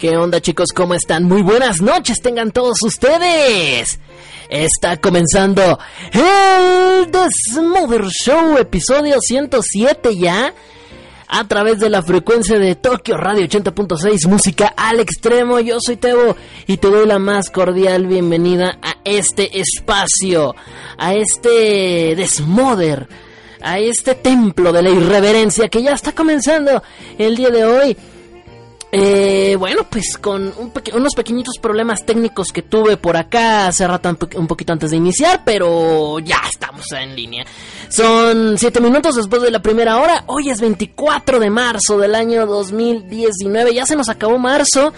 ¿Qué onda chicos? ¿Cómo están? Muy buenas noches tengan todos ustedes. Está comenzando el The Smother Show, episodio 107 ya. A través de la frecuencia de Tokio Radio 80.6, música al extremo. Yo soy Tebo y te doy la más cordial bienvenida a este espacio, a este Desmother, a este templo de la irreverencia que ya está comenzando el día de hoy. Eh, bueno, pues con unos pequeñitos problemas técnicos que tuve por acá hace rato un, poquito antes de iniciar, pero ya estamos en línea. Son 7 minutos después de la primera hora. Hoy es 24 de marzo del año 2019. Ya se nos acabó marzo,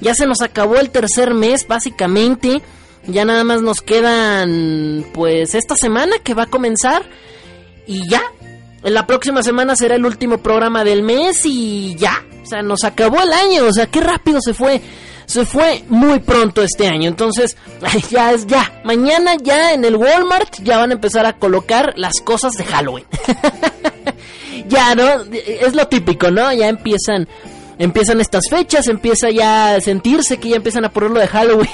ya se nos acabó el tercer mes, básicamente. Ya nada más nos quedan, pues, esta semana que va a comenzar. Y ya, la próxima semana será el último programa del mes y ya, sea, nos acabó el año, o sea, qué rápido se fue. Se fue muy pronto este año, entonces ya es ya. Mañana ya en el Walmart ya van a empezar a colocar las cosas de Halloween. ya, ¿no? Es lo típico, ¿no? Ya empiezan empiezan estas fechas, empieza ya a sentirse que ya empiezan a ponerlo de Halloween.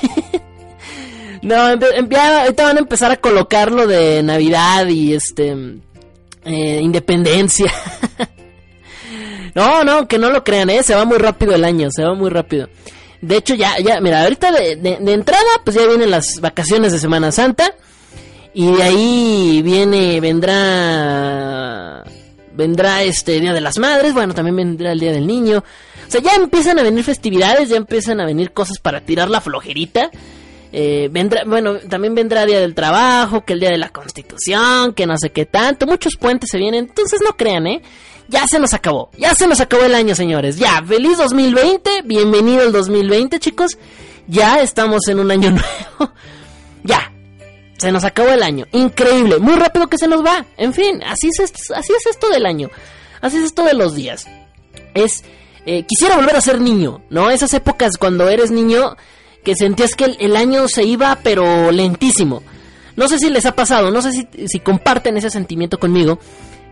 no, ahorita van a empezar a colocarlo de Navidad y este eh, Independencia. No, no, que no lo crean, ¿eh? Se va muy rápido el año, se va muy rápido. De hecho, ya, ya, mira, ahorita de, de, entrada, pues ya vienen las vacaciones de Semana Santa. Y de ahí viene, vendrá, vendrá este Día de las Madres, bueno, también vendrá el Día del Niño. O sea, ya empiezan a venir festividades, ya empiezan a venir cosas para tirar la flojerita. Eh, vendrá, bueno, también vendrá Día del Trabajo, que el Día de la Constitución, que no sé qué tanto. Muchos puentes se vienen, entonces no crean, ¿eh? Ya se nos acabó. Ya se nos acabó el año, señores. Ya, feliz 2020. Bienvenido al 2020, chicos. Ya estamos en un año nuevo. ya. Se nos acabó el año. Increíble. Muy rápido que se nos va. En fin, así es, así es esto del año. Así es esto de los días. Es... Eh, quisiera volver a ser niño, ¿no? Esas épocas cuando eres niño que sentías que el, año se iba pero lentísimo. No sé si les ha pasado, no sé si, si comparten ese sentimiento conmigo,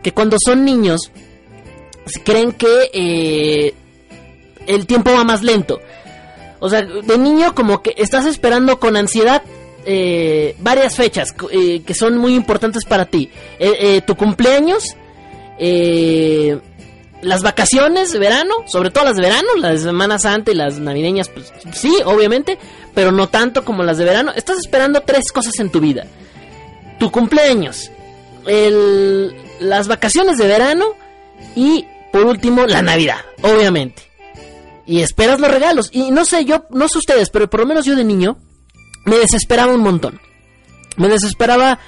que cuando son niños creen que eh, el tiempo va más lento. O sea, de niño como que estás esperando con ansiedad eh, varias fechas eh, que son muy importantes para ti. tu cumpleaños, las vacaciones de verano, sobre todo las de verano, las de Semana Santa y las navideñas, pues sí, obviamente, pero no tanto como las de verano. Estás esperando tres cosas en tu vida. Tu cumpleaños, las vacaciones de verano y por último, la Navidad, obviamente. Y esperas los regalos. Y no sé, yo, no sé ustedes, pero por lo menos yo de niño me desesperaba un montón. Me desesperaba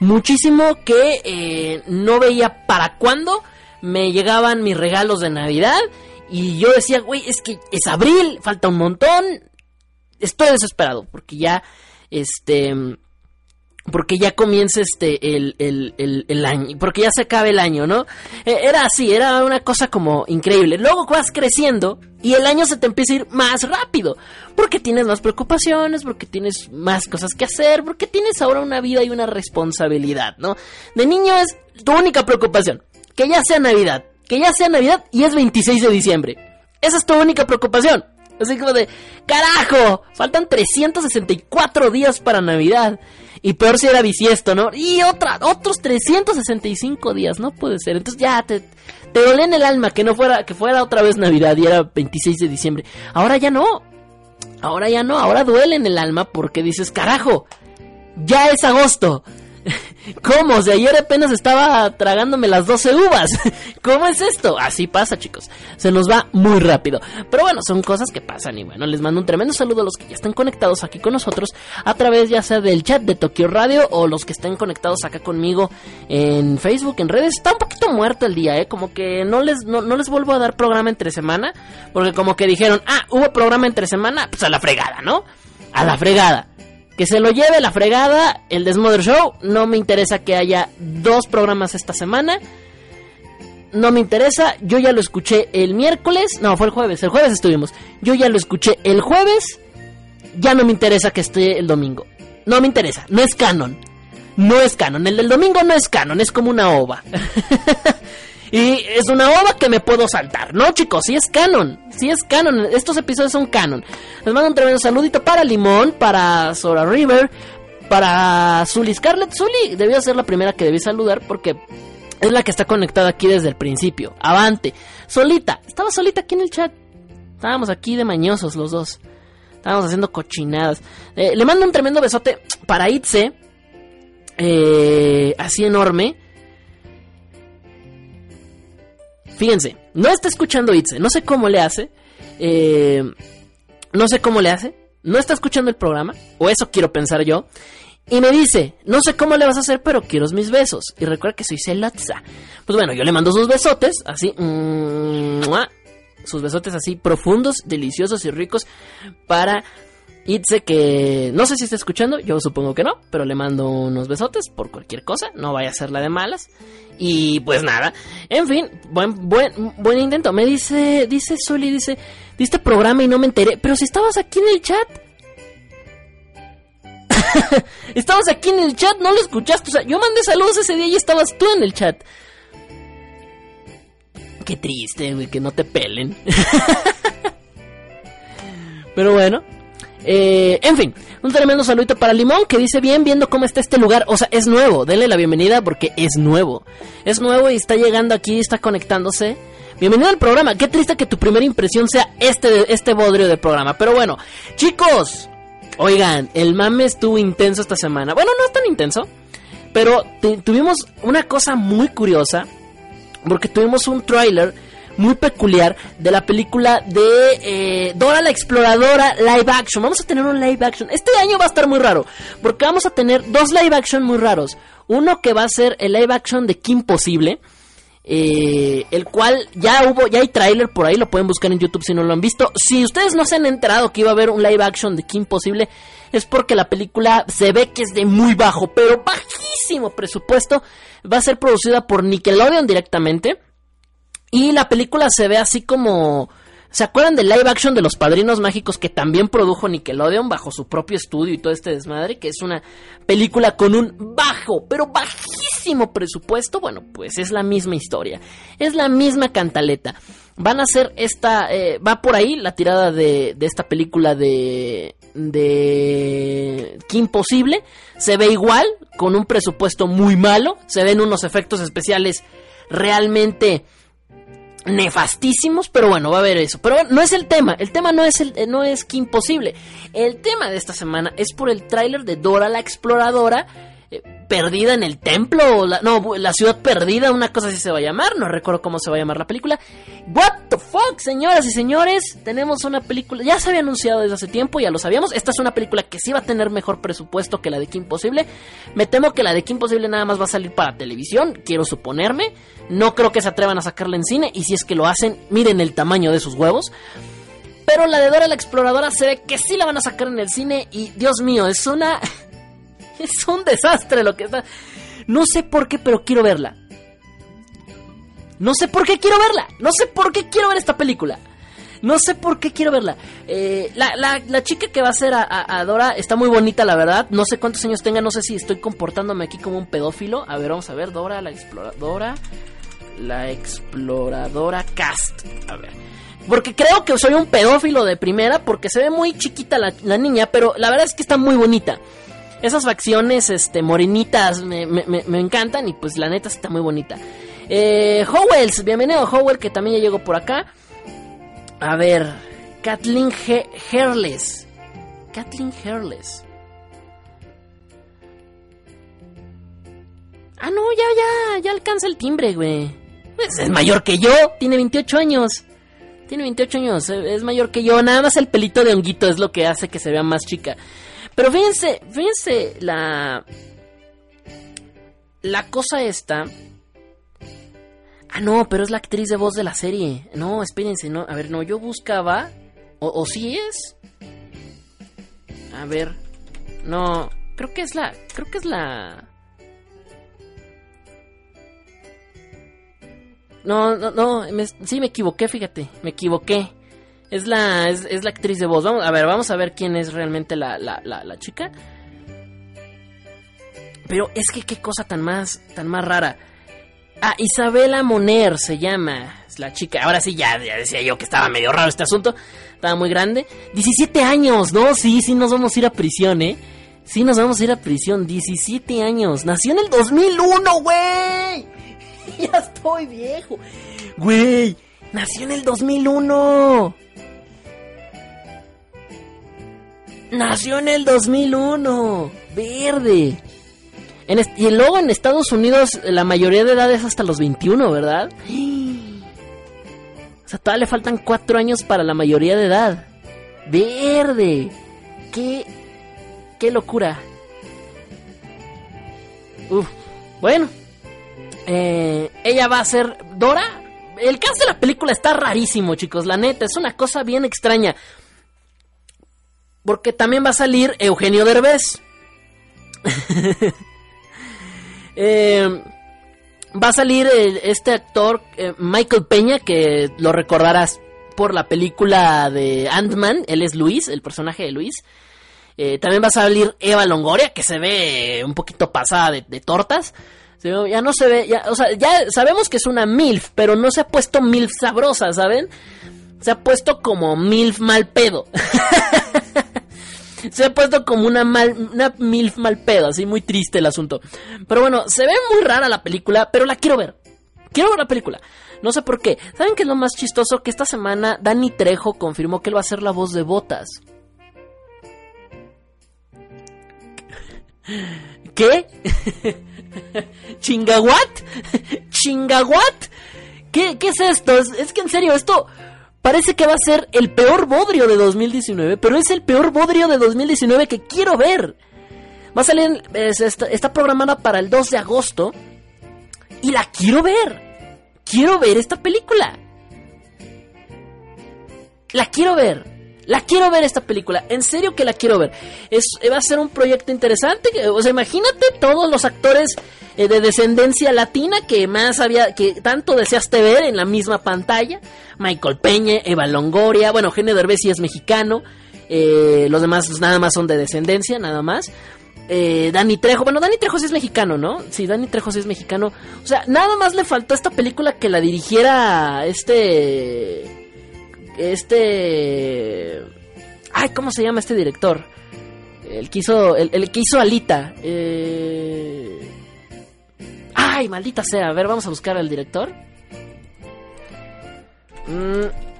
muchísimo que eh, no veía para cuándo me llegaban mis regalos de Navidad. Y yo decía, güey, es que es abril, falta un montón. Estoy desesperado porque ya, este, porque ya comienza este el, el, el, año, porque ya se acaba el año, ¿no? E, era así, era una cosa como increíble. Luego vas creciendo y el año se te empieza a ir más rápido, porque tienes más preocupaciones, porque tienes más cosas que hacer, porque tienes ahora una vida y una responsabilidad, ¿no? De niño es tu única preocupación, que ya sea Navidad, que ya sea Navidad y es 26 de diciembre. Esa es tu única preocupación. Así como de, carajo, faltan 364 días para Navidad. Y peor si era bisiesto, ¿no? Y otra, otros 365 días, no puede ser. Entonces ya te, te en el alma que no fuera, que fuera otra vez Navidad y era 26 de diciembre. Ahora ya no. Ahora ya no, ahora duele en el alma porque dices, carajo, ya es agosto. ¿Cómo? O ayer apenas estaba tragándome las 12 uvas. ¿Cómo es esto? Así pasa, chicos. Se nos va muy rápido. Pero bueno, son cosas que pasan. Y bueno, les mando un tremendo saludo a los que ya están conectados aquí con nosotros. A través ya sea del chat de Tokio Radio o los que estén conectados acá conmigo en Facebook, en redes. Está un poquito muerto el día, ¿eh? Como que no les, no, no les vuelvo a dar programa entre semana. Porque como que dijeron, ah, hubo programa entre semana. Pues a la fregada, ¿no? A la fregada. Que se lo lleve la fregada el Desmother Show. No me interesa que haya dos programas esta semana. No me interesa. Yo ya lo escuché el miércoles. No, fue el jueves. El jueves estuvimos. Yo ya lo escuché el jueves. Ya no me interesa que esté el domingo. No me interesa. No es canon. No es canon. El del domingo no es canon. Es como una ova. Y es una ova que me puedo saltar. No, chicos, sí es canon. Sí es canon. Estos episodios son canon. Les mando un tremendo saludito para Limón, para Sora River, para Zully Scarlett. Zully debió ser la primera que debí saludar porque es la que está conectada aquí desde el principio. Avante. Solita. Estaba solita aquí en el chat. Estábamos aquí de mañosos los dos. Estábamos haciendo cochinadas. Eh, le mando un tremendo besote para Itze. Eh, así enorme. Fíjense, no está escuchando Itze, no sé cómo le hace. Eh, no sé cómo le hace. No está escuchando el programa, o eso quiero pensar yo. Y me dice, no sé cómo le vas a hacer, pero quiero mis besos. Y recuerda que soy celatza. Pues bueno, yo le mando sus besotes, así. sus besotes así profundos, deliciosos y ricos para Itze que no sé si está escuchando, yo supongo que no, pero le mando unos besotes por cualquier cosa, no vaya a ser la de malas. Y pues nada, en fin, buen, buen, buen intento. Me dice, dice Soli, dice, diste programa y no me enteré, pero si estabas aquí en el chat. estabas aquí en el chat, no lo escuchaste. O sea, yo mandé saludos ese día y estabas tú en el chat. Qué triste, güey, que no te pelen. Pero bueno, eh, en fin, un tremendo saludito para Limón que dice bien viendo cómo está este lugar. O sea, es nuevo. Denle la bienvenida porque es nuevo. Es nuevo y está llegando aquí, está conectándose. Bienvenido al programa. Qué triste que tu primera impresión sea este, este bodrio de programa. Pero bueno, chicos, oigan, el mame estuvo intenso esta semana. Bueno, no es tan intenso. Pero tuvimos una cosa muy curiosa. Porque tuvimos un tráiler muy peculiar de la película de eh, Dora la Exploradora live action. Vamos a tener un live action. Este año va a estar muy raro, porque vamos a tener dos live action muy raros. Uno que va a ser el live action de Kim Possible. Eh, el cual ya hubo, ya hay tráiler por ahí, lo pueden buscar en YouTube si no lo han visto. Si ustedes no se han enterado que iba a haber un live action de Kim Possible, es porque la película se ve que es de muy bajo, pero bajísimo presupuesto. Va a ser producida por Nickelodeon directamente. Y la película se ve así como... ¿Se acuerdan del live action de Los Padrinos Mágicos que también produjo Nickelodeon bajo su propio estudio y todo este desmadre? Que es una película con un bajo, pero bajísimo presupuesto. Bueno, pues es la misma historia. Es la misma cantaleta. Van a hacer esta... Eh, va por ahí la tirada de, de esta película de... De... Que imposible. Se ve igual, con un presupuesto muy malo. Se ven unos efectos especiales realmente nefastísimos, pero bueno, va a haber eso. Pero no es el tema, el tema no es el no es que imposible. El tema de esta semana es por el tráiler de Dora la exploradora perdida en el templo, la, no, la ciudad perdida, una cosa así se va a llamar, no recuerdo cómo se va a llamar la película. What the fuck, señoras y señores, tenemos una película, ya se había anunciado desde hace tiempo, ya lo sabíamos, esta es una película que sí va a tener mejor presupuesto que la de Kim Possible. Me temo que la de Kim Possible nada más va a salir para televisión, quiero suponerme. No creo que se atrevan a sacarla en cine y si es que lo hacen, miren el tamaño de sus huevos. Pero la de Dora la Exploradora se ve que sí la van a sacar en el cine y Dios mío, es una Es un desastre lo que está. No sé por qué, pero quiero verla. No sé por qué quiero verla. No sé por qué quiero ver esta película. No sé por qué quiero verla. Eh, la, chica que va a ser a, Dora está muy bonita, la verdad. No sé cuántos años tenga. No sé si estoy comportándome aquí como un pedófilo. A ver, vamos a ver. Dora, la exploradora. La exploradora cast. A ver. Porque creo que soy un pedófilo de primera porque se ve muy chiquita la, la niña, pero la verdad es que está muy bonita. Esas facciones este, morenitas me, me, me encantan y pues la neta está muy bonita. Eh, Howells, bienvenido Howell que también ya llegó por acá. A ver, Kathleen He Herles. Kathleen Herles. Ah, no, ya, ya, ya alcanza el timbre, güey. Pues es mayor que yo, tiene 28 años. Tiene 28 años, es mayor que yo. Nada más el pelito de honguito es lo que hace que se vea más chica. Pero fíjense, fíjense la... La cosa esta... Ah, no, pero es la actriz de voz de la serie. No, espérense, no. A ver, no, yo buscaba... ¿O, o sí es? A ver. No, creo que es la... Creo que es la... No, no, no, sí me equivoqué, fíjate, me equivoqué. Es la, es, la actriz de voz. Vamos, a ver, vamos a ver quién es realmente la, la, la, chica. Pero es que qué cosa tan más, tan más rara. Ah, Isabela Moner se llama. Es la chica. Ahora sí, ya, ya decía yo que estaba medio raro este asunto. Estaba muy grande. 17 años, ¿no? Sí, sí nos vamos a ir a prisión, ¿eh? Sí nos vamos a ir a prisión. 17 años. Nació en el 2001, güey. ya estoy viejo. Güey, nació en el 2001. Nació en el 2001. Verde. y luego en Estados Unidos la mayoría de edad es hasta los 21, ¿verdad? O sea, todavía le faltan 4 años para la mayoría de edad. Verde. Qué, qué locura. Uf. Bueno, eh, ella va a ser Dora. El cast de la película está rarísimo, chicos. La neta, es una cosa bien extraña. Porque también va a salir Eugenio Derbez. Eh, va a salir este actor eh, Michael Peña, que lo recordarás por la película de Ant-Man. Él es Luis, el personaje de Luis. también va a salir Eva Longoria, que se ve un poquito pasada de tortas. Ya no se ve, ya, o sea, ya sabemos que es una MILF, pero no se ha puesto MILF sabrosa, ¿saben? Se ha puesto como MILF mal pedo. se ha puesto como una mal, una MILF mal pedo, así muy triste el asunto. Pero bueno, se ve muy rara la película, pero la quiero ver. Quiero ver la película. No sé por qué. ¿Saben qué es lo más chistoso? Que esta semana Danny Trejo confirmó que él va a ser la voz de Botas. ¿Qué? ¿Chingaguat? ¿Chingaguat? ¿Qué, ¿Qué es esto? Es, que en serio, esto parece que va a ser el peor bodrio de 2019, pero es el peor bodrio de 2019 que quiero ver. Va a salir, está, está programada para el 2 de agosto y la quiero ver. Quiero ver esta película. La quiero ver. La quiero ver esta película, en serio que la quiero ver. Es, va a ser un proyecto interesante. O sea, imagínate todos los actores eh, de descendencia latina que más había, que tanto deseaste ver en la misma pantalla. Michael Peña, Eva Longoria, bueno, Eugenio Derbez es mexicano. Eh, los demás nada más son de descendencia, nada más. Eh, Dani Trejo, bueno, Dani Trejo sí es mexicano, ¿no? Sí, Dani Trejo sí es mexicano. O sea, nada más le faltó a esta película que la dirigiera este este... Ay, ¿cómo se llama este director? El que hizo, el, que hizo Alita. Eh... Ay, maldita sea. A ver, vamos a buscar al director. Mm.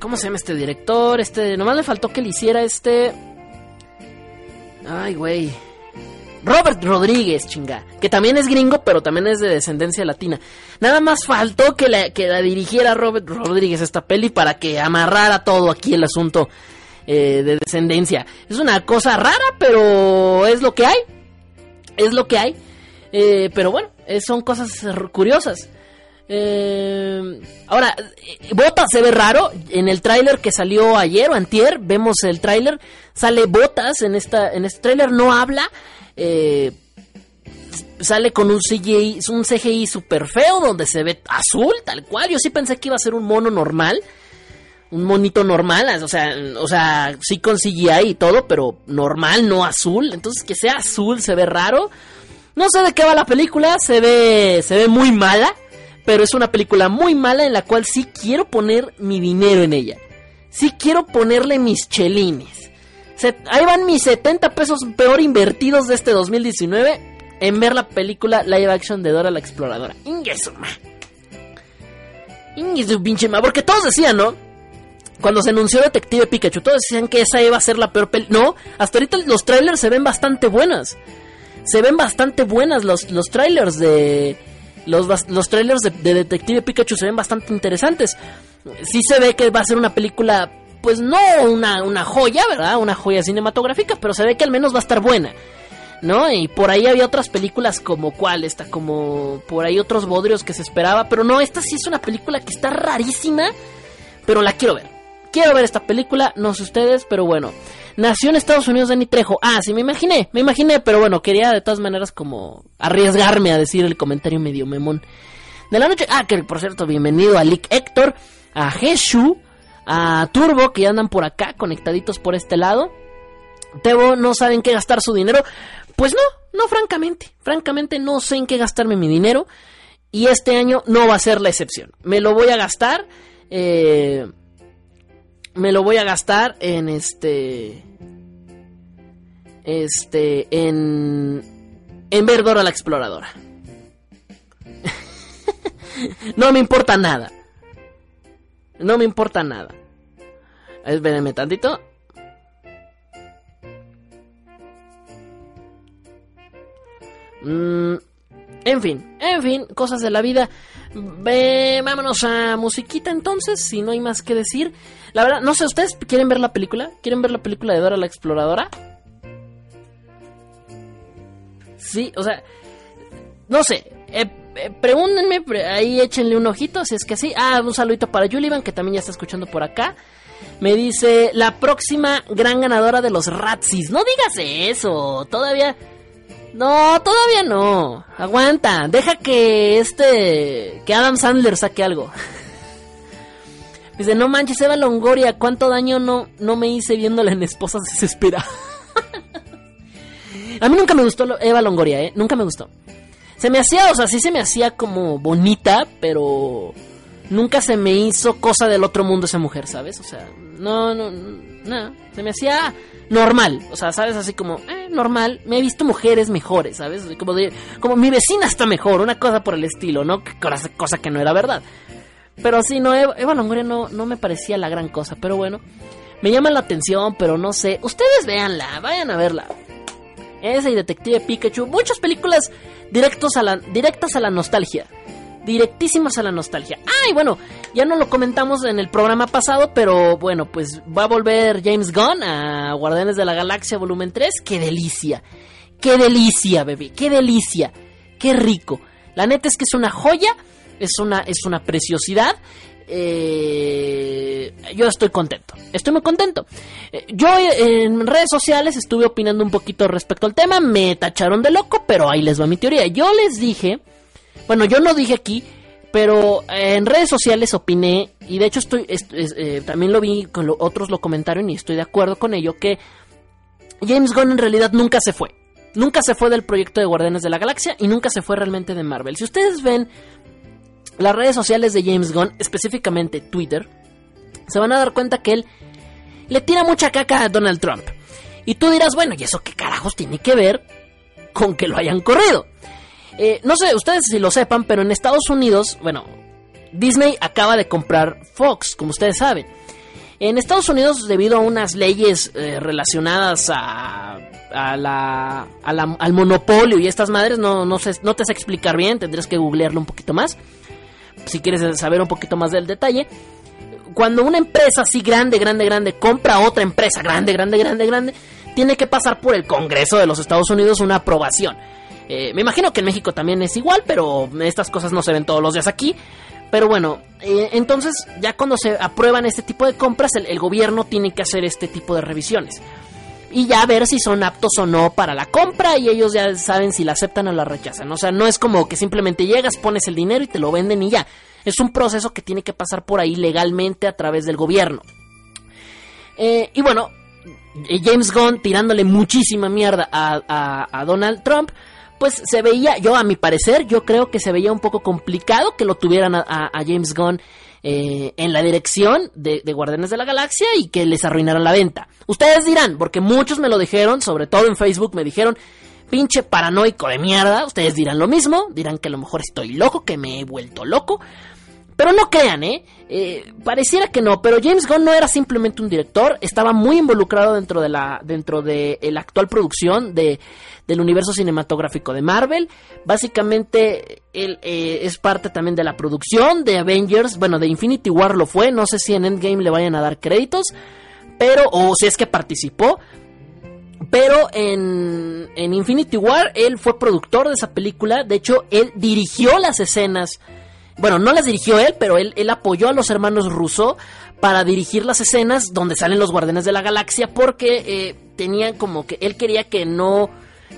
¿Cómo se llama este director? Este, nomás le faltó que le hiciera este. Ay, güey. Robert Rodríguez, chinga. Que también es gringo, pero también es de descendencia latina. Nada más faltó que la, que la dirigiera Robert Rodríguez esta peli para que amarrara todo aquí el asunto eh, de descendencia. Es una cosa rara, pero es lo que hay. Es lo que hay. Eh, pero bueno, eh, son cosas curiosas. ahora, Botas se ve raro. En el tráiler que salió ayer o antier, vemos el tráiler. Sale Botas en, esta, en este tráiler, no habla eh, sale con un CGI, un CGI super feo donde se ve azul, tal cual. Yo sí pensé que iba a ser un mono normal, un monito normal, o sea, o sea, sí con CGI y todo, pero normal, no azul. Entonces que sea azul se ve raro. No sé de qué va la película, se ve, se ve muy mala. pero es una película muy mala en la cual sí quiero poner mi dinero en ella. Sí quiero ponerle mis chelines. Ahí van mis 70 pesos peor invertidos de este 2019 en ver la película live action de Dora la Exploradora. Ingesuma. Ingesu pinche ma. Porque todos decían, ¿no? Cuando se anunció Detective Pikachu, todos decían que esa iba a ser la peor película. No, hasta ahorita los trailers se ven bastante buenas. Se ven bastante buenas los, los trailers de los, los trailers de, Detective Pikachu se ven bastante interesantes. Sí se ve que va a ser una película, pues no una, una joya, ¿verdad? Una joya cinematográfica, pero se ve que al menos va a estar buena. ¿no? Y por ahí había otras películas como cuál, esta, como por ahí otros bodrios que se esperaba, pero no, esta sí es una película que está rarísima, pero la quiero ver. Quiero ver esta película, no sé ustedes, pero bueno. Nació en Estados Unidos Danny Trejo. Ah, sí, me imaginé, me imaginé, pero bueno, quería de todas maneras como arriesgarme a decir el comentario medio memón de la noche. Ah, que por cierto, bienvenido a Lick Héctor, a Jeshu, a Turbo, que ya andan por acá, conectaditos por este lado. Tebo no saben qué gastar su dinero. Pues no, no, francamente. Francamente no sé en qué gastarme mi dinero. Y este año no va a ser la excepción. Me lo voy a gastar. Eh, me lo voy a gastar en este. Este. En. En ver Dora la Exploradora. no me importa nada. No me importa nada. Espérenme tantito. Mm, en fin, en fin, cosas de la vida. vámonos a musiquita entonces, si no hay más que decir. La verdad, no sé, ¿ustedes quieren ver la película? ¿Quieren ver la película de Dora la Exploradora? Sí, o sea, no sé. Eh, eh, pregúntenme, ahí échenle un ojito si es que sí. Ah, un saludito para Julivan, que también ya está escuchando por acá. Me dice, la próxima gran ganadora de los Ratsis. No digas eso, todavía... No, todavía no. Aguanta, deja que este... que Adam Sandler saque algo. Dice, no manches, Eva Longoria, cuánto daño no, no me hice viéndola en Esposas Desespera. A mí nunca me gustó Eva Longoria, ¿eh? Nunca me gustó. Se me hacía, o sea, sí se me hacía como bonita, pero nunca se me hizo cosa del otro mundo esa mujer, ¿sabes? O sea, no, no, no. Se me hacía normal, o sea, ¿sabes? Así como, eh, normal. Me he visto mujeres mejores, ¿sabes? como de, como mi vecina está mejor, una cosa por el estilo, ¿no? Cosa que no era verdad. Pero sí, no, Eva, Longoria no, no me parecía la gran cosa, pero bueno. Me llama la atención, pero no sé. Ustedes véanla, vayan a verla. Esa y Detective Pikachu. Muchas películas directos a la, directas a la nostalgia. Directísimas a la nostalgia. Ah, y bueno, ya no lo comentamos en el programa pasado, pero bueno, pues va a volver James Gunn a Guardianes de la Galaxia Volumen 3. ¡Qué delicia! ¡Qué delicia, bebé! ¡Qué delicia! ¡Qué rico! La neta es que es una joya es una, es una preciosidad. Eh, yo estoy contento, estoy muy contento. Eh, yo en redes sociales estuve opinando un poquito respecto al tema, me tacharon de loco, pero ahí les va mi teoría. Yo les dije, bueno, yo no dije aquí, pero en redes sociales opiné, y de hecho estoy, eh, también lo vi, con otros lo comentaron y estoy de acuerdo con ello, que James Gunn en realidad nunca se fue. Nunca se fue del proyecto de Guardianes de la Galaxia y nunca se fue realmente de Marvel. Si ustedes ven las redes sociales de James Gunn, específicamente Twitter, se van a dar cuenta que él le tira mucha caca a Donald Trump. Y tú dirás, bueno, ¿y eso qué carajos tiene que ver con que lo hayan corrido? Eh, no sé, ustedes si lo sepan, pero en Estados Unidos, bueno, Disney acaba de comprar Fox, como ustedes saben. En Estados Unidos, debido a unas leyes eh, relacionadas a, la, al monopolio y estas madres, no, no, sé, no te sé explicar bien, tendrás que googlearlo un poquito más si quieres saber un poquito más del detalle, cuando una empresa así grande, grande, grande compra otra empresa grande, grande, grande, grande, tiene que pasar por el Congreso de los Estados Unidos una aprobación. Eh, me imagino que en México también es igual, pero estas cosas no se ven todos los días aquí. Pero bueno, eh, entonces ya cuando se aprueban este tipo de compras, el, gobierno tiene que hacer este tipo de revisiones. Y ya ver si son aptos o no para la compra y ellos ya saben si la aceptan o la rechazan. O sea, no es como que simplemente llegas, pones el dinero y te lo venden y ya. Es un proceso que tiene que pasar por ahí legalmente a través del gobierno. Eh, y bueno, eh, James Gunn tirándole muchísima mierda a, a Donald Trump, pues se veía, yo a mi parecer, yo creo que se veía un poco complicado que lo tuvieran a, James Gunn eh, en la dirección de, de, Guardianes de la Galaxia y que les arruinaran la venta. Ustedes dirán, porque muchos me lo dijeron, sobre todo en Facebook me dijeron, pinche paranoico de mierda, ustedes dirán lo mismo, dirán que a lo mejor estoy loco, que me he vuelto loco. Pero no crean, ¿eh? ¿Eh? Pareciera que no, pero James Gunn no era simplemente un director, estaba muy involucrado dentro de la, dentro de actual producción de, del universo cinematográfico de Marvel. Básicamente, él eh, es parte también de la producción de Avengers, bueno, de Infinity War lo fue, no sé si en Endgame le vayan a dar créditos, pero, o si es que participó. Pero en, en Infinity War él fue productor de esa película, de hecho él dirigió las escenas bueno, no las dirigió él, pero él, él apoyó a los hermanos Russo para dirigir las escenas donde salen los Guardianes de la Galaxia porque eh, tenían como que él quería que no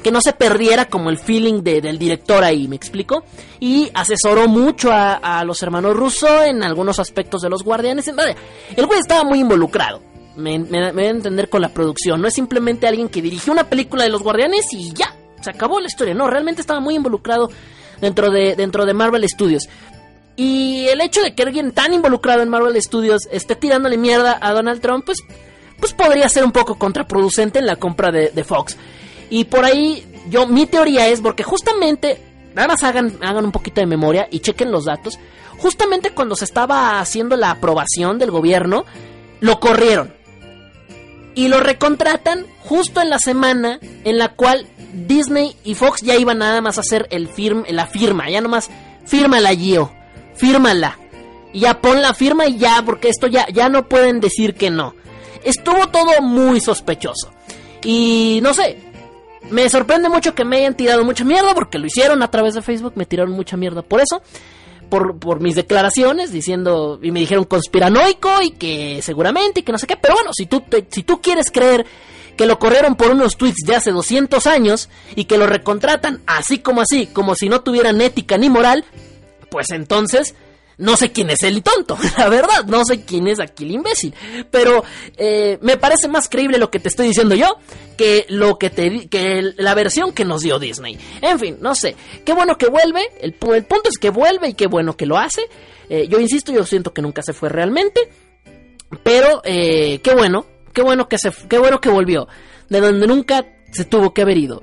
que no se perdiera como el feeling del director ahí, ¿me explico? Y asesoró mucho a, los hermanos Russo en algunos aspectos de los Guardianes. El güey estaba muy involucrado, me, me, voy a entender con la producción. No es simplemente alguien que dirigió una película de los Guardianes y ya, se acabó la historia. No, realmente estaba muy involucrado dentro de, dentro de Marvel Studios. Y el hecho de que alguien tan involucrado en Marvel Studios esté tirándole mierda a Donald Trump, pues, pues podría ser un poco contraproducente en la compra de, Fox. Y por ahí, yo, mi teoría es porque justamente, nada más hagan, hagan un poquito de memoria y chequen los datos. Justamente cuando se estaba haciendo la aprobación del gobierno, lo corrieron. Y lo recontratan justo en la semana en la cual Disney y Fox ya iban nada más a hacer el firm, la firma, ya nomás firma la Gio fírmala. Y ya pon la firma y ya, porque esto ya, ya no pueden decir que no. Estuvo todo muy sospechoso. Y no sé, me sorprende mucho que me hayan tirado mucha mierda, porque lo hicieron a través de Facebook, me tiraron mucha mierda por eso. Por, por, mis declaraciones diciendo y me dijeron conspiranoico y que seguramente y que no sé qué, pero bueno, si tú, si tú quieres creer que lo corrieron por unos tweets de hace 200 años y que lo recontratan así como así, como si no tuvieran ética ni moral, pues entonces no sé quién es el tonto, la verdad, no sé quién es aquí el imbécil. Pero eh, me parece más creíble lo que te estoy diciendo yo que lo que te que la versión que nos dio Disney. En fin, no sé. Qué bueno que vuelve. El, punto es que vuelve y qué bueno que lo hace. Eh, yo insisto, yo siento que nunca se fue realmente. Pero eh, qué bueno, qué bueno que se, qué bueno que volvió. De donde nunca se tuvo que haber ido.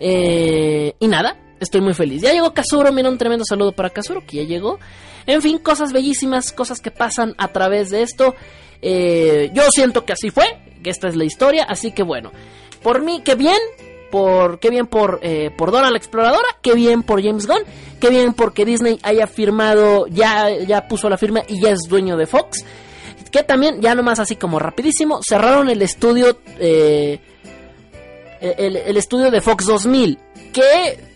y nada, estoy muy feliz. Ya llegó Kazuro, mira un tremendo saludo para Kazuro, que ya llegó. En fin, cosas bellísimas, cosas que pasan a través de esto. Eh, yo siento que así fue, que esta es la historia, así que bueno, por mí, qué bien, por qué bien por, eh, por Dora la Exploradora, qué bien por James Gunn, qué bien porque Disney haya firmado, ya, ya puso la firma y ya es dueño de Fox. Que también, ya nomás así como rapidísimo, cerraron el estudio, eh, el, el estudio de Fox 2000, que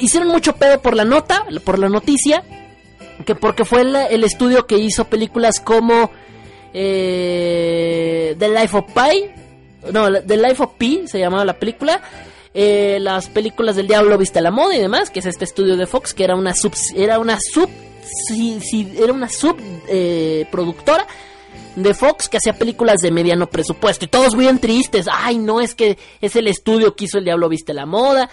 hicieron mucho pedo por la nota, por la noticia, que porque fue el, estudio que hizo películas como eh, The Life of Pi, no, The Life of Pi se llamaba la película, eh, las películas del Diablo Viste la Moda y demás, que es este estudio de Fox, que era una sub, era una sub, era una sub productora de Fox que hacía películas de mediano presupuesto. Y todos bien tristes, ay no, es que es el estudio que hizo el Diablo Viste la Moda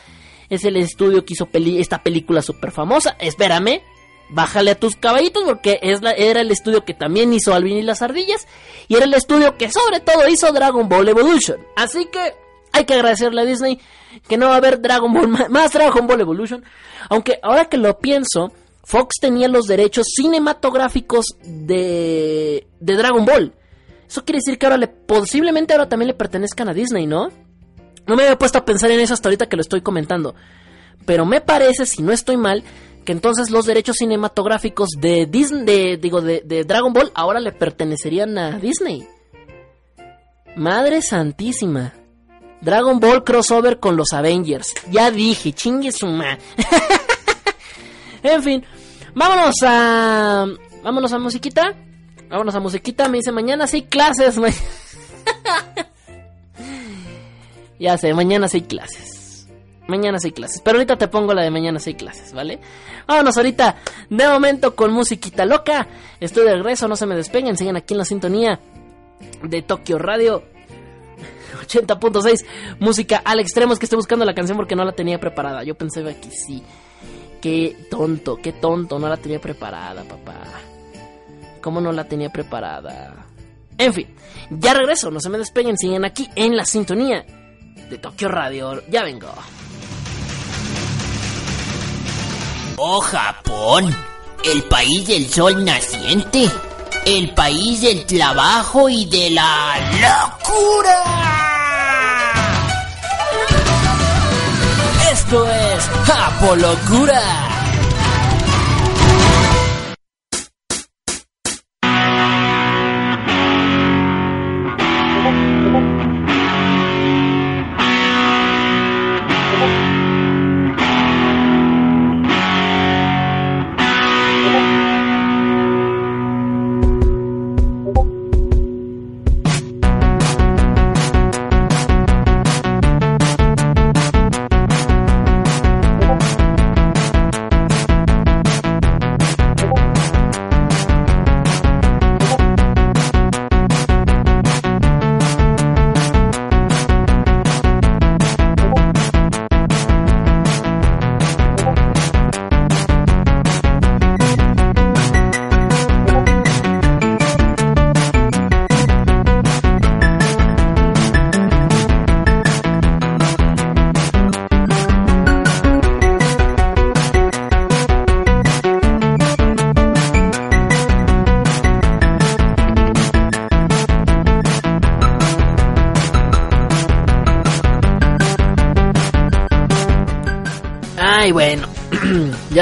es el estudio que hizo esta película súper famosa. Espérame, bájale a tus caballitos porque es la, era el estudio que también hizo Alvin y las ardillas y era el estudio que sobre todo hizo Dragon Ball Evolution. Así que hay que agradecerle a Disney que no va a haber Dragon Ball más Dragon Ball Evolution, aunque ahora que lo pienso, Fox tenía los derechos cinematográficos de de Dragon Ball. Eso quiere decir que ahora le posiblemente ahora también le pertenezcan a Disney, ¿no? No me había puesto a pensar en eso hasta ahorita que lo estoy comentando. Pero me parece, si no estoy mal, que entonces los derechos cinematográficos de Disney, de, digo, de, Dragon Ball ahora le pertenecerían a Disney. Madre santísima. Dragon Ball crossover con los Avengers. Ya dije, chingue su ma. en fin, vámonos a. Vámonos a musiquita. Vámonos a musiquita. Me dice mañana sí clases. Ya sé, mañana sí hay clases. Mañana sí hay clases. Pero ahorita te pongo la de mañana sí hay clases, ¿vale? Vámonos ahorita, de momento, con musiquita loca. Estoy de regreso, no se me despeguen. Sigan aquí en la sintonía de Tokio Radio. 80.6 música al extremo. Es que estoy buscando la canción porque no la tenía preparada. Yo pensé que sí. Qué tonto, qué tonto. No la tenía preparada, papá. ¿Cómo no la tenía preparada? En fin, ya regreso. No se me despeguen. Siguen aquí en la sintonía de Tokio Radio. Ya vengo. Oh Japón, el país del sol naciente, el país del trabajo y de la locura. Esto es Japolocura.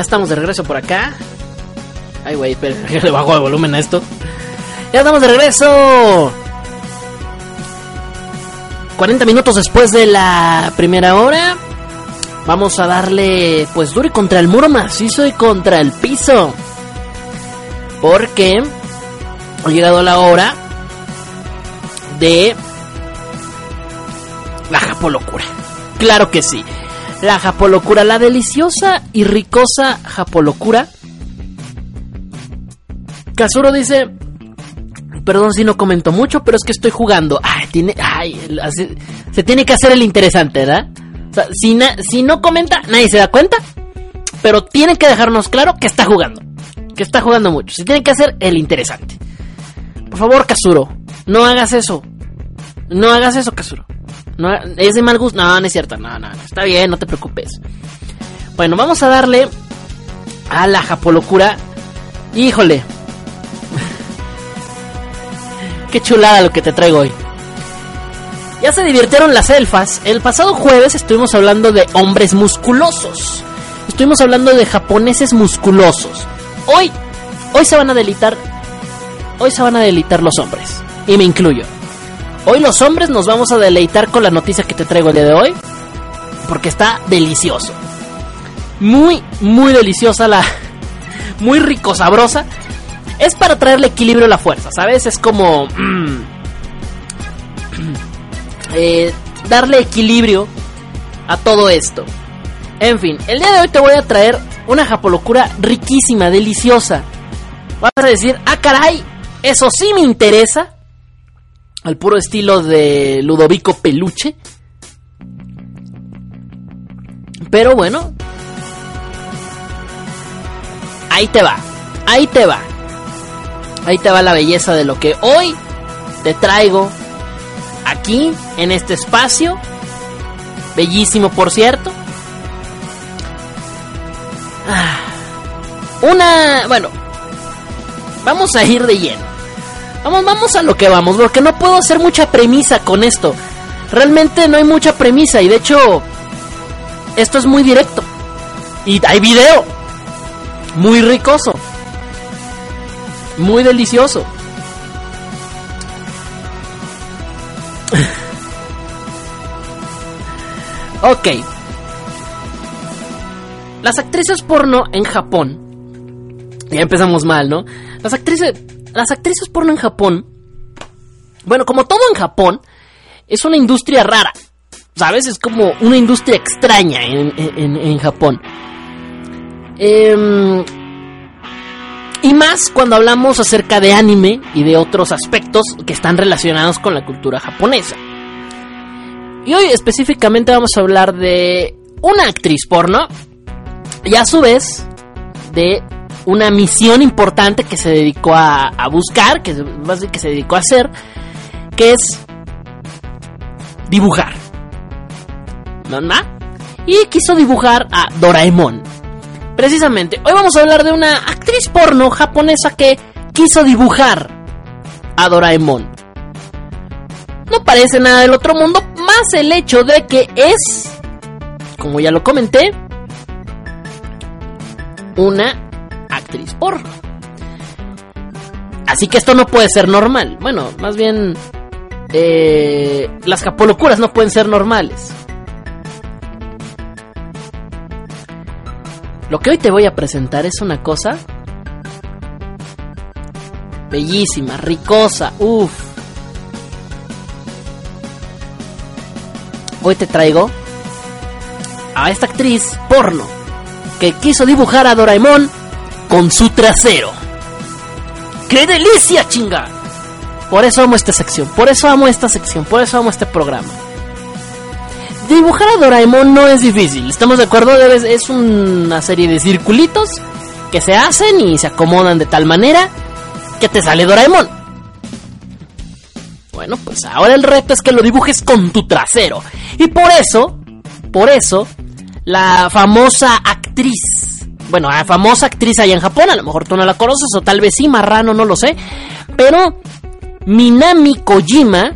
Estamos de regreso por acá. Ay, güey, pero le bajo de volumen a esto. Ya estamos de regreso. 40 minutos después de la primera hora. Vamos a darle, pues, duro y contra el muro macizo y contra el piso. Porque ha llegado la hora de la japolocura. Claro que sí. La japolocura, la deliciosa y ricosa japolocura. Kazuro dice, perdón si no comento mucho, pero es que estoy jugando. Ay, tiene, ay, se tiene que hacer el interesante, ¿verdad? Si, na- si no comenta, nadie se da cuenta. Pero tiene que dejarnos claro que está jugando. Que está jugando mucho. Se tiene que hacer el interesante. Por favor, Kazuro, no hagas eso. No hagas eso, Kazuro. No, es de mal gusto. No, no es cierto. No, no, no. Está bien, no te preocupes. Bueno, vamos a darle a la japolocura. Híjole. Qué chulada lo que te traigo hoy. Ya se divirtieron las elfas. El pasado jueves estuvimos hablando de hombres musculosos. Estuvimos hablando de japoneses musculosos. Hoy, hoy se van a delitar. Hoy se van a delitar los hombres. Y me incluyo. Hoy los hombres nos vamos a deleitar con la noticia que te traigo el día de hoy. Porque está delicioso. Muy, muy deliciosa la... Muy rico, sabrosa. Es para traerle equilibrio a la fuerza, ¿sabes? Es como... eh, darle equilibrio a todo esto. En fin, el día de hoy te voy a traer una japolocura riquísima, deliciosa. Vas a decir, ah caray, eso sí me interesa. Al puro estilo de Ludovico Peluche. Pero bueno. Ahí te va. Ahí te va. Ahí te va la belleza de lo que hoy te traigo aquí en este espacio. Bellísimo, por cierto. Ah, Una, bueno, vamos a ir de lleno. Vamos, vamos a lo que vamos, porque no puedo hacer mucha premisa con esto. Realmente no hay mucha premisa y de hecho esto es muy directo. Y hay video. Muy ricoso. Muy delicioso. ok. Las actrices porno en Japón. Ya empezamos mal, ¿no? Las actrices, las actrices porno en Japón. Bueno, como todo en Japón, es una industria rara. ¿Sabes? Es como una industria extraña en, en- Japón. Em, y más cuando hablamos acerca de anime y de otros aspectos que están relacionados con la cultura japonesa. Y hoy específicamente vamos a hablar de una actriz porno y a su vez de una misión importante que se dedicó a, buscar, que, que se dedicó a hacer, que es dibujar. ¿Mamá? Y quiso dibujar a Doraemon. Precisamente, hoy vamos a hablar de una actriz porno japonesa que quiso dibujar a Doraemon. No parece nada del otro mundo, más el hecho de que es, como ya lo comenté, una porno. Así que esto no puede ser normal. Bueno, más bien eh, las capolocuras no pueden ser normales. Lo que hoy te voy a presentar es una cosa bellísima, ricosa, uff. Hoy te traigo a esta actriz porno que quiso dibujar a Doraemon con su trasero. ¡Qué delicia, chinga! Por eso amo esta sección, por eso amo esta sección, por eso amo este programa. Dibujar a Doraemon no es difícil, ¿estamos de acuerdo? Es una serie de circulitos que se hacen y se acomodan de tal manera que te sale Doraemon. Bueno, pues ahora el reto es que lo dibujes con tu trasero. Y por eso, por eso, la famosa actriz, bueno, famosa actriz allá en Japón, a lo mejor tú no la conoces o tal vez sí, marrano, no lo sé, pero Minami Kojima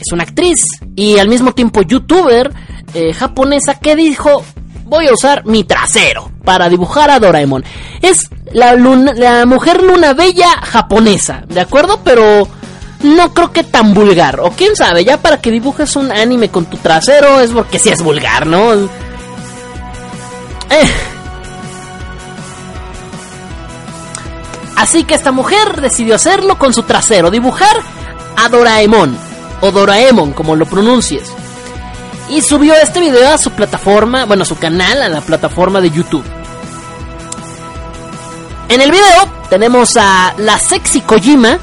es una actriz y al mismo tiempo youtuber eh, japonesa que dijo voy a usar mi trasero para dibujar a Doraemon. Es la, la mujer luna bella japonesa, ¿de acuerdo? Pero no creo que tan vulgar. O quién sabe, ya para que dibujes un anime con tu trasero es porque sí es vulgar, ¿no? Eh. Así que esta mujer decidió hacerlo con su trasero, dibujar a Doraemon o Doraemon, como lo pronuncies. Y subió este video a su plataforma, bueno, a su canal, a la plataforma de YouTube. En el video tenemos a la sexy Kojima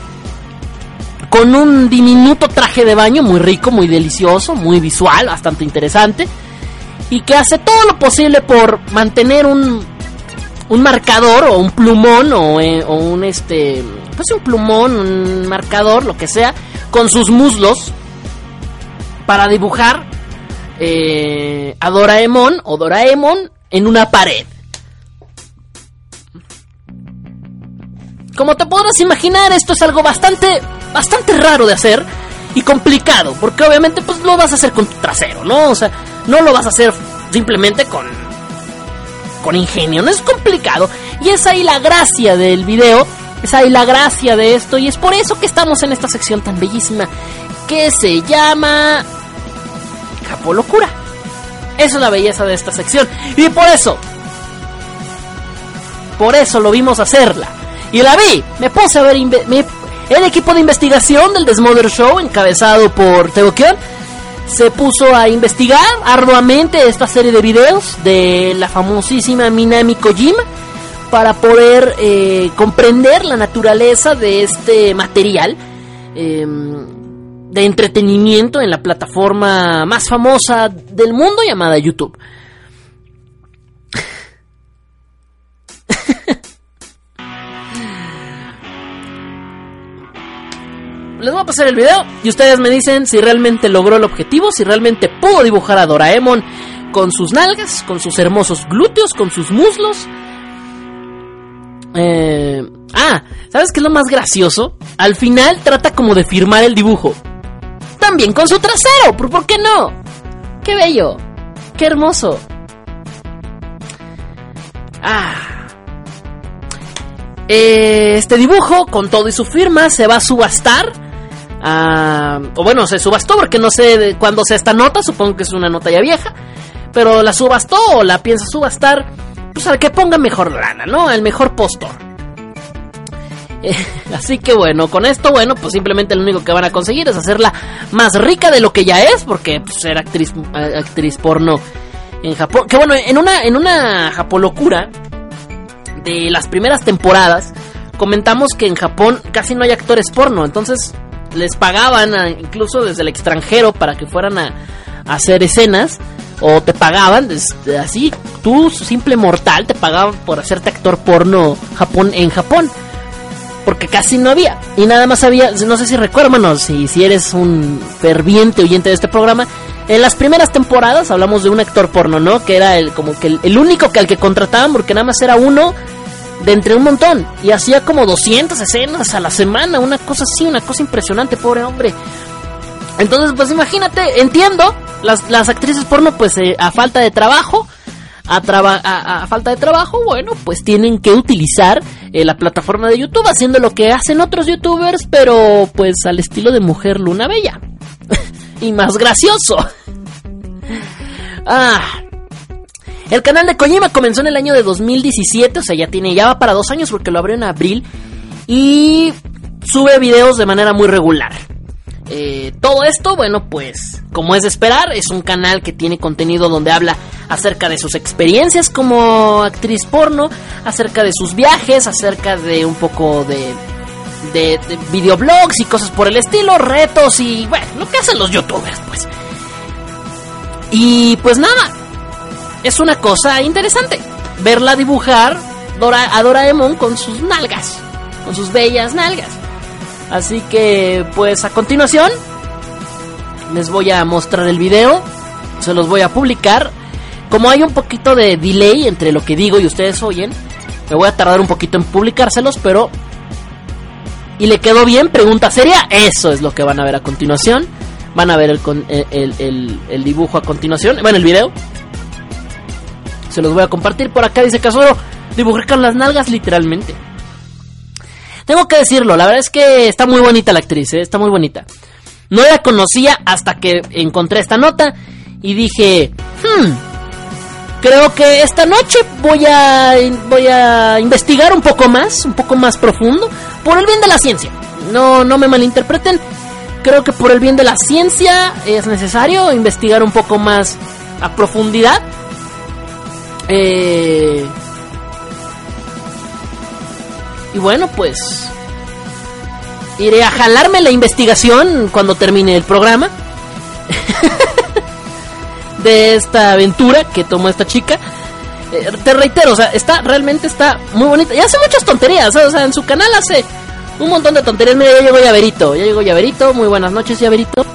con un diminuto traje de baño muy rico, muy delicioso, muy visual, bastante interesante. Y que hace todo lo posible por mantener un, un marcador o un plumón o, eh, o un este, pues un plumón, un marcador, lo que sea, con sus muslos para dibujar eh, a Doraemon o Doraemon en una pared. Como te podrás imaginar, esto es algo bastante, bastante raro de hacer y complicado, porque obviamente pues lo vas a hacer con tu trasero, ¿no? O sea, no lo vas a hacer simplemente con con ingenio, no es complicado y es ahí la gracia del video es ahí la gracia de esto y es por eso que estamos en esta sección tan bellísima que se llama Japolocura. Esa es la belleza de esta sección y por eso, por eso lo vimos hacerla. Y la vi, me puse a ver el equipo de investigación del Desmother Show encabezado por Teokion se puso a investigar arduamente esta serie de videos de la famosísima Minami Kojima para poder eh, comprender la naturaleza de este material em, de entretenimiento en la plataforma más famosa del mundo llamada YouTube. Les voy a pasar el video y ustedes me dicen si realmente logró el objetivo, si realmente pudo dibujar a Doraemon con sus nalgas, con sus hermosos glúteos, con sus muslos eh, ah, ¿sabes qué es lo más gracioso? Al final trata como de firmar el dibujo. También con su trasero, ¿por, qué no? ¡Qué bello! ¡Qué hermoso! Ah. Eh, este dibujo, con todo y su firma, se va a subastar. Ah, o bueno, se subastó porque no sé cuándo sea esta nota, supongo que es una nota ya vieja. Pero la subastó o la piensa subastar pues al que ponga mejor lana, ¿no? Al mejor postor. Eh, así que bueno, con esto, bueno, pues simplemente lo único que van a conseguir es hacerla más rica de lo que ya es, porque pues, ser actriz, eh, actriz porno en Japón. Que bueno, en una, en una Japolocura de las primeras temporadas, comentamos que en Japón casi no hay actores porno, entonces les pagaban incluso desde el extranjero para que fueran a, hacer escenas o te pagaban así tú simple mortal te pagaban por hacerte actor porno Japón en Japón porque casi no había y nada más había no sé si recuerdo si, si eres un ferviente oyente de este programa en las primeras temporadas hablamos de un actor porno no que era el como que el único que al que contrataban porque nada más era uno de entre un montón. Y hacía como 200 escenas a la semana, una cosa así, una cosa impresionante, pobre hombre. Entonces, pues imagínate, entiendo, las, las actrices porno, pues eh, a falta de trabajo, a, a, falta de trabajo, bueno, pues tienen que utilizar eh, la plataforma de YouTube haciendo lo que hacen otros youtubers, pero pues al estilo de Mujer Luna Bella. y más gracioso. ah, el canal de Kojima comenzó en el año de 2017, o sea, ya tiene, ya va para dos años porque lo abrió en abril. Y sube videos de manera muy regular. Eh, todo esto, bueno, pues, como es de esperar, es un canal que tiene contenido donde habla acerca de sus experiencias como actriz porno, acerca de sus viajes, acerca de un poco de, de, de videoblogs y cosas por el estilo, retos y, bueno, lo que hacen los youtubers, pues. Y pues nada, es una cosa interesante verla dibujar a Doraemon con sus nalgas, con sus bellas nalgas. Así que, pues a continuación, les voy a mostrar el video, se los voy a publicar. Como hay un poquito de delay entre lo que digo y ustedes oyen, me voy a tardar un poquito en publicárselos, pero... ¿Y le quedó bien? Pregunta seria. Eso es lo que van a ver a continuación. Van a ver el, el, el, el dibujo a continuación. Bueno, el video se los voy a compartir. Por acá dice Casoro, dibujé con las nalgas literalmente. Tengo que decirlo, la verdad es que está muy bonita la actriz, ¿eh? está muy bonita. No la conocía hasta que encontré esta nota y dije, hmm, creo que esta noche voy a, voy a investigar un poco más, un poco más profundo, por el bien de la ciencia. No, no me malinterpreten. Creo que por el bien de la ciencia es necesario investigar un poco más a profundidad eh, y bueno, pues iré a jalarme la investigación cuando termine el programa de esta aventura que tomó esta chica. Eh, te reitero, o sea, está realmente está muy bonita y hace muchas tonterías, o sea, en su canal hace un montón de tonterías. Mira, ya llegó Llaverito, ya llegó Llaverito, muy buenas noches, Llaverito.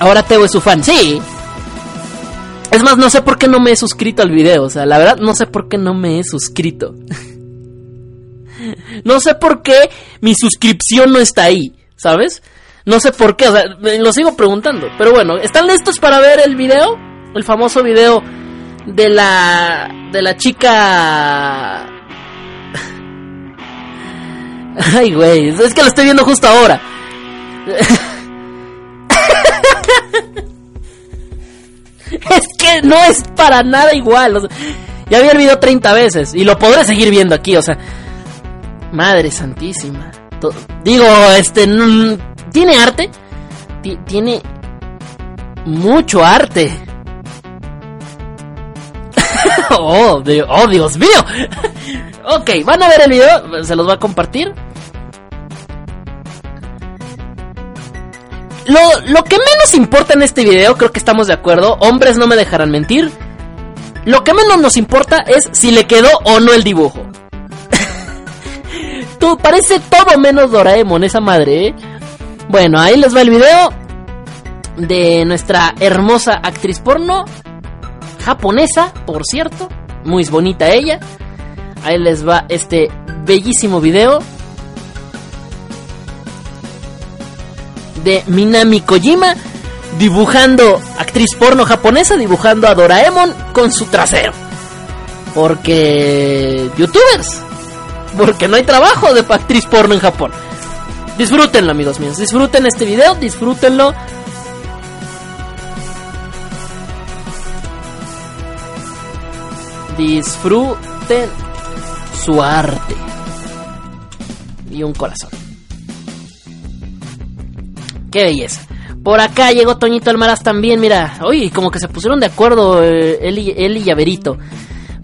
Ahora Teo es su fan, sí, es más, no sé por qué no me he suscrito al video. O sea, la verdad, no sé por qué no me he suscrito. no sé por qué mi suscripción no está ahí, ¿sabes? No sé por qué, o sea, me lo sigo preguntando. Pero bueno, ¿están listos para ver el video? El famoso video de la. de la chica. Ay, güey, es que lo estoy viendo justo ahora. es que no es para nada igual. ya había el video 30 veces y lo podré seguir viendo aquí, o sea. Madre santísima. digo, este. Tiene arte. tiene mucho arte. oh, oh, Dios mío. ok, van a ver el video. Se los voy a compartir. Lo, que menos importa en este video, creo que estamos de acuerdo, hombres no me dejarán mentir. Lo que menos nos importa es si le quedó o no el dibujo. Tú, parece todo menos Doraemon, esa madre, ¿eh? Bueno, ahí les va el video de nuestra hermosa actriz porno, japonesa, por cierto, muy bonita ella. Ahí les va este bellísimo video de Minami Kojima dibujando actriz porno japonesa dibujando a Doraemon con su trasero. Porque youtubers, porque no hay trabajo de actriz porno en Japón. Disfrútenlo, amigos míos. Disfruten este video, disfrútenlo. Disfruten su arte. Y un corazón. Qué belleza. Por acá llegó Toñito Almaraz también, mira. Uy, como que se pusieron de acuerdo eh, él, y, él y Llaverito.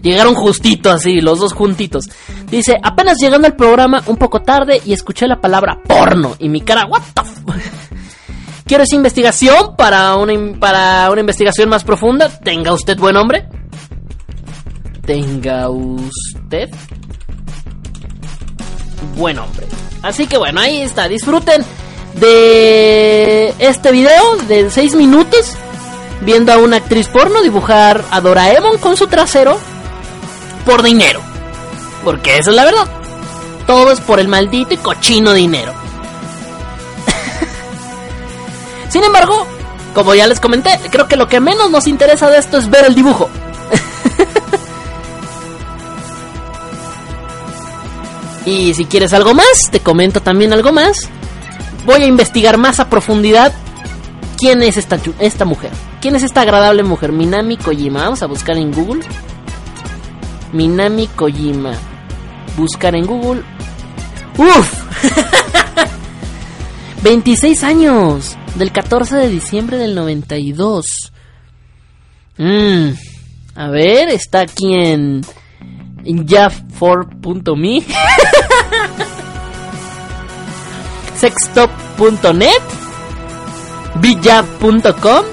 Llegaron justito así, los dos juntitos. Dice, apenas llegando al programa un poco tarde y escuché la palabra porno. Y mi cara, what the ¿Quieres investigación para una, para una investigación más profunda? Tenga usted buen hombre. Tenga usted buen hombre. Así que bueno, ahí está. Disfruten de este video de 6 minutos viendo a una actriz porno dibujar a Doraemon con su trasero por dinero. Porque esa es la verdad. Todo es por el maldito y cochino dinero. Sin embargo, como ya les comenté, creo que lo que menos nos interesa de esto es ver el dibujo. y si quieres algo más, te comento también algo más. Voy a investigar más a profundidad quién es esta, esta mujer. ¿Quién es esta agradable mujer? Minami Kojima. Vamos a buscar en Google. Minami Kojima. Buscar en Google. ¡Uf! 26 años. Del 14 de diciembre del 92. Mmm. A ver, está aquí en. En jaff4.me. Sextop.net. Bijab.com.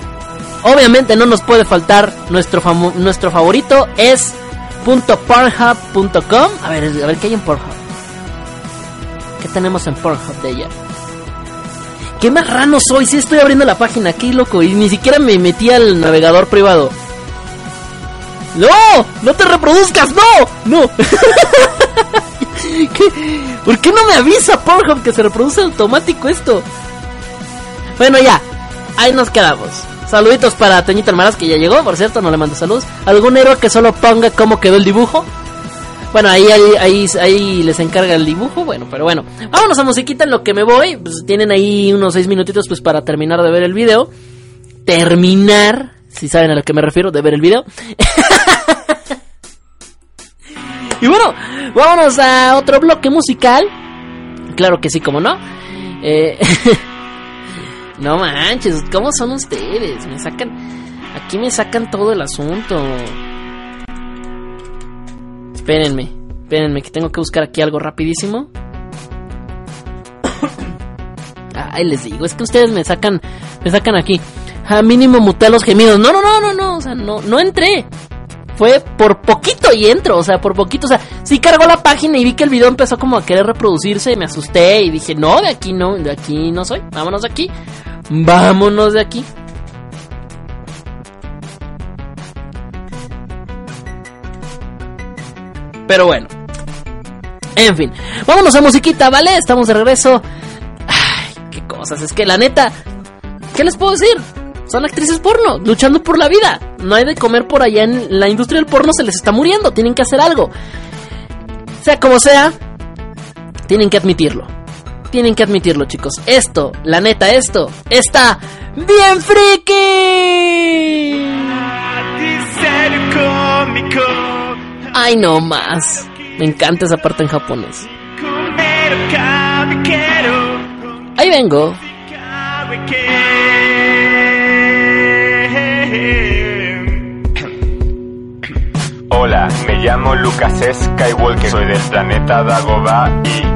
Obviamente no nos puede faltar nuestro, nuestro favorito. Es .pornhub.com. A ver, a ver qué hay en Pornhub. ¿Qué tenemos en Pornhub de ella? ¿Qué marrano soy? Si estoy abriendo la página, qué loco. Y ni siquiera me metí al navegador privado. ¡No! ¡No te reproduzcas! ¡No! ¡No! ¿Por qué no me avisa Pornhub que se reproduce automático esto? Bueno, ya. Ahí nos quedamos. Saluditos para Teñito Almaraz que ya llegó, por cierto, no le mando saludos. ¿Algún héroe que solo ponga cómo quedó el dibujo? Bueno, ahí, ahí, ahí, les encarga el dibujo. Bueno, pero bueno. Vámonos a musiquita en lo que me voy. Pues tienen ahí unos 6 minutitos pues para terminar de ver el video. Terminar, si saben a lo que me refiero, de ver el video. y bueno, vámonos a otro bloque musical. Claro que sí, como no. Eh, no manches, ¿cómo son ustedes? Me sacan... Aquí me sacan todo el asunto. Espérenme, espérenme, que tengo que buscar aquí algo rapidísimo. Ay, les digo, es que ustedes me sacan, me sacan aquí. A mínimo muté los gemidos. No, no, no, no, no, o sea, no, no entré. Fue por poquito y entro, o sea, por poquito, o sea, sí cargó la página y vi que el video empezó como a querer reproducirse, me asusté y dije, no, de aquí no, de aquí no soy, vámonos de aquí, vámonos de aquí. Pero bueno. En fin. Vámonos a musiquita, ¿vale? Estamos de regreso. Ay, qué cosas. Es que la neta. ¿Qué les puedo decir? Son actrices porno, luchando por la vida. No hay de comer por allá en la industria del porno, se les está muriendo. Tienen que hacer algo. Sea como sea, tienen que admitirlo. Tienen que admitirlo, chicos. Esto, la neta, esto, está bien friki. Ay, no más. Me encanta esa parte en japonés. Ahí vengo. Hola, me llamo Lucas Skywalker, soy del planeta Dagobah y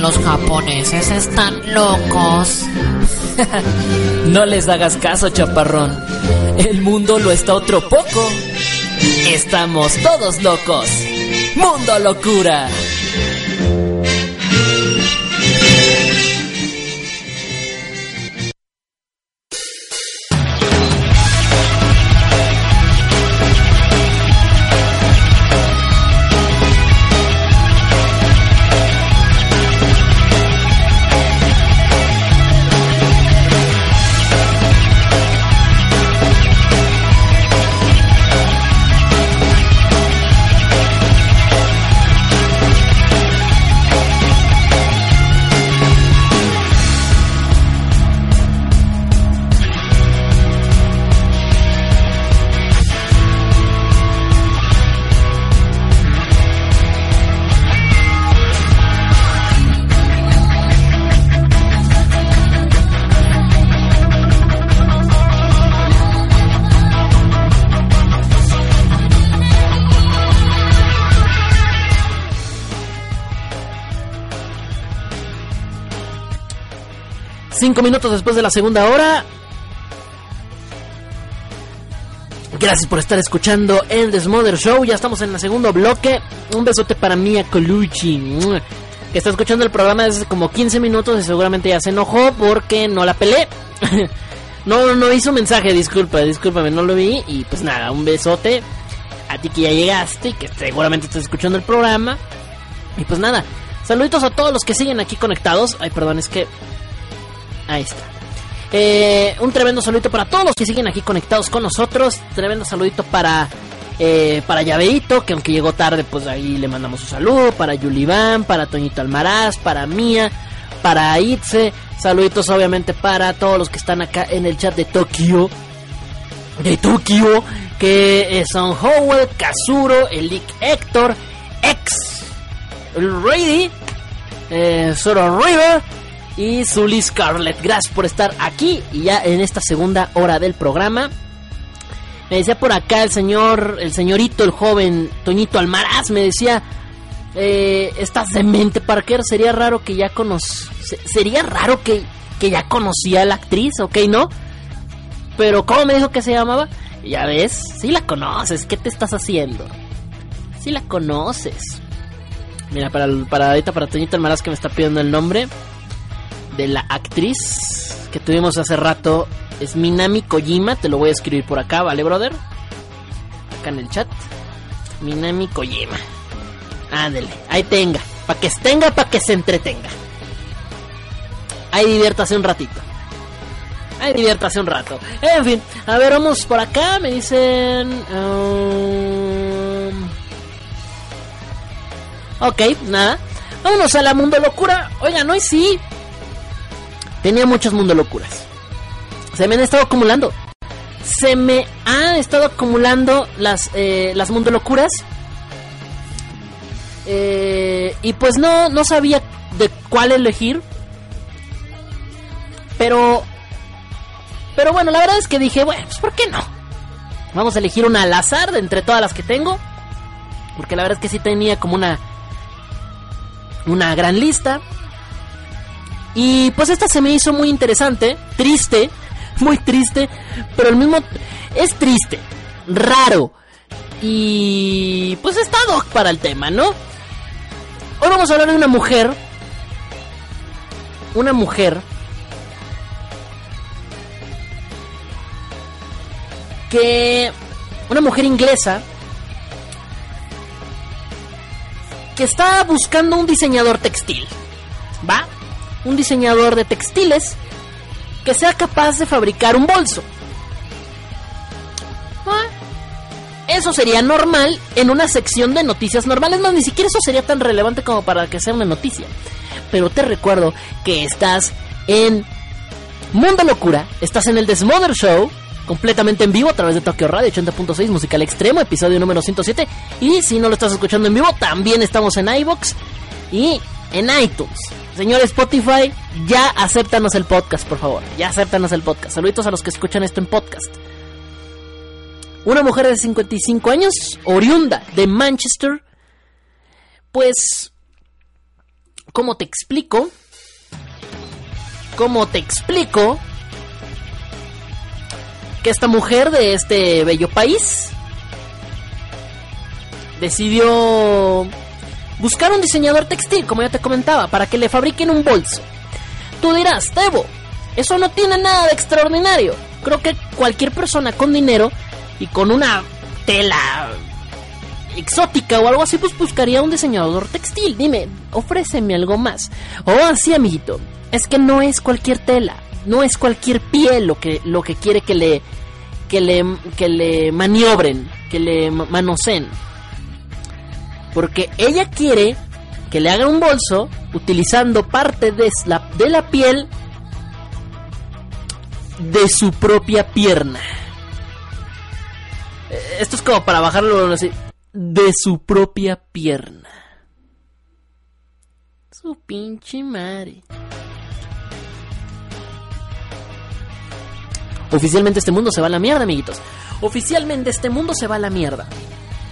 los japoneses están locos? no les hagas caso, chaparrón. El mundo lo está otro poco. Estamos todos locos. Mundo locura. Cinco minutos después de la segunda hora. Gracias por estar escuchando el The Smother Show. Ya estamos en el segundo bloque. Un besote para Mia Colucci. Que está escuchando el programa desde como 15 minutos y seguramente ya se enojó porque no la pelé. no, no hizo mensaje, disculpa, discúlpame, no lo vi. Y pues nada, un besote a ti que ya llegaste y que seguramente estás escuchando el programa. Y pues nada, saluditos a todos los que siguen aquí conectados. Ay, perdón, es que Ahí está. Eh, un tremendo saludito para todos los que siguen aquí conectados con nosotros. Tremendo saludito para eh, para Llaveito, que aunque llegó tarde, pues ahí le mandamos un saludo. Para Yuliván, para Toñito Almaraz, para Mía, para Itze. Saluditos obviamente para todos los que están acá en el chat de Tokio. De Tokio, que son Howell, Kazuro, Elick Héctor, X, el Ready, eh, River y Zully Scarlett. Gracias por estar aquí y ya en esta segunda hora del programa. Me decía por acá el señor, el señorito, el joven Toñito Almaraz, me decía, eh, estás demente, Parker, sería raro que ya conoc... Sería raro que, que ya conocía a la actriz, ¿ok? ¿No? Pero ¿cómo me dijo que se llamaba? Ya ves, sí la conoces, ¿qué te estás haciendo? Sí la conoces. Mira, para, para ahorita para Toñito Almaraz que me está pidiendo el nombre de la actriz que tuvimos hace rato es Minami Kojima, te lo voy a escribir por acá, ¿vale, brother? Acá en el chat. Minami Kojima. Ándele, ahí tenga, para que tenga, para que se entretenga. Ahí diviértase un ratito. Ahí diviértase un rato. En fin, a ver, vamos por acá. Me dicen. Um... Ok, nada. Vámonos a la mundo locura. Oigan, hoy sí. Tenía muchas mundo locuras. Se me han estado acumulando. Se me han estado acumulando las, eh, las mundo locuras. Eh, y pues no, no sabía de cuál elegir. Pero pero bueno, la verdad es que dije, bueno, pues ¿por qué no? Vamos a elegir una al azar de entre todas las que tengo. Porque la verdad es que sí tenía como una. Una gran lista. Y pues esta se me hizo muy interesante. Triste. Muy triste. Pero el mismo. Es triste. Raro. Y. Pues está doc para el tema, ¿no? Hoy vamos a hablar de una mujer. Una mujer que una mujer inglesa que está buscando un diseñador textil, ¿va? Un diseñador de textiles que sea capaz de fabricar un bolso. Eso sería normal en una sección de noticias normales, no, ni siquiera eso sería tan relevante como para que sea una noticia. Pero te recuerdo que estás en Mundo Locura, estás en el Desmother Show, completamente en vivo a través de Tokyo Radio 80.6 Musical Extremo, episodio número 107. Y si no lo estás escuchando en vivo, también estamos en iBox y en iTunes. Señor Spotify, ya acéptanos el podcast, por favor. Ya acéptanos el podcast. Saluditos a los que escuchan esto en podcast. Una mujer de 55 años, oriunda de Manchester. Pues, ¿cómo te explico? ¿Cómo te explico? que esta mujer de este bello país decidió buscar un diseñador textil, como ya te comentaba, para que le fabriquen un bolso. Tú dirás, Tebo, eso no tiene nada de extraordinario. Creo que cualquier persona con dinero y con una tela exótica o algo así, pues buscaría un diseñador textil. Dime, ofréceme algo más. Oh, así, amiguito. Es que no es cualquier tela no es cualquier piel lo que, lo que quiere que le, que le, que le maniobren, que le manoseen. Porque ella quiere que le hagan un bolso utilizando parte de la, de la piel de su propia pierna. Eh, esto es como para bajarlo así. De su propia pierna. Su pinche madre. Oficialmente este mundo se va a la mierda, amiguitos. Oficialmente este mundo se va a la mierda.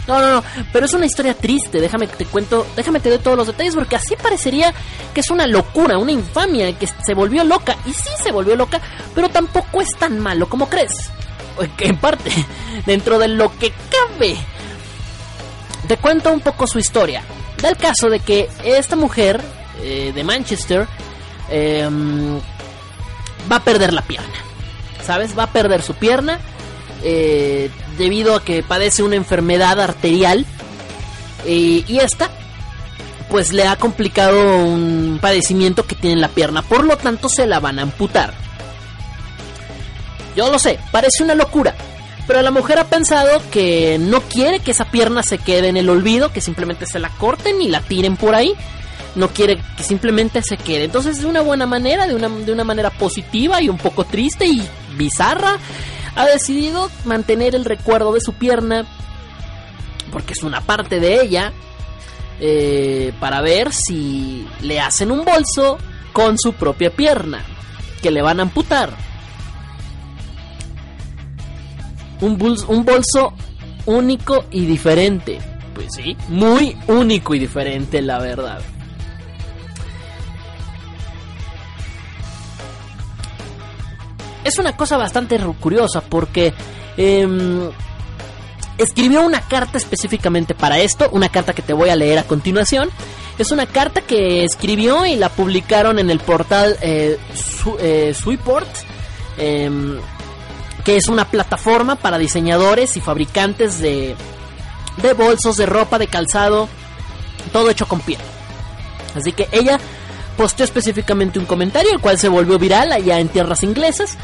No, no, no, pero es una historia triste, déjame te cuento, déjame te doy todos los detalles porque así parecería que es una locura, una infamia, que se volvió loca, y sí se volvió loca, pero tampoco es tan malo como crees. En parte, dentro de lo que cabe. Te cuento un poco su historia. Da el caso de que esta mujer eh, de Manchester em, va a perder la pierna. ¿sabes? Va a perder su pierna eh, debido a que padece una enfermedad arterial y esta pues le ha complicado un padecimiento que tiene en la pierna, por lo tanto se la van a amputar. Yo lo sé, parece una locura, pero la mujer ha pensado que no quiere que esa pierna se quede en el olvido, que simplemente se la corten y la tiren por ahí. No quiere que simplemente se quede. Entonces, de una buena manera, de una, de una manera positiva y un poco triste y bizarra, ha decidido mantener el recuerdo de su pierna, porque es una parte de ella, eh, para ver si le hacen un bolso con su propia pierna, que le van a amputar. Un, un bolso único y diferente. Pues sí, muy único y diferente, la verdad. Es una cosa bastante curiosa porque Em, escribió una carta específicamente para esto, una carta que te voy a leer a continuación. Es una carta que escribió y la publicaron en el portal eh, eh em, que es una plataforma para diseñadores y fabricantes de, de bolsos, de ropa, de calzado, todo hecho con piel. Así que ella posteó específicamente un comentario, el cual se volvió viral allá en tierras inglesas.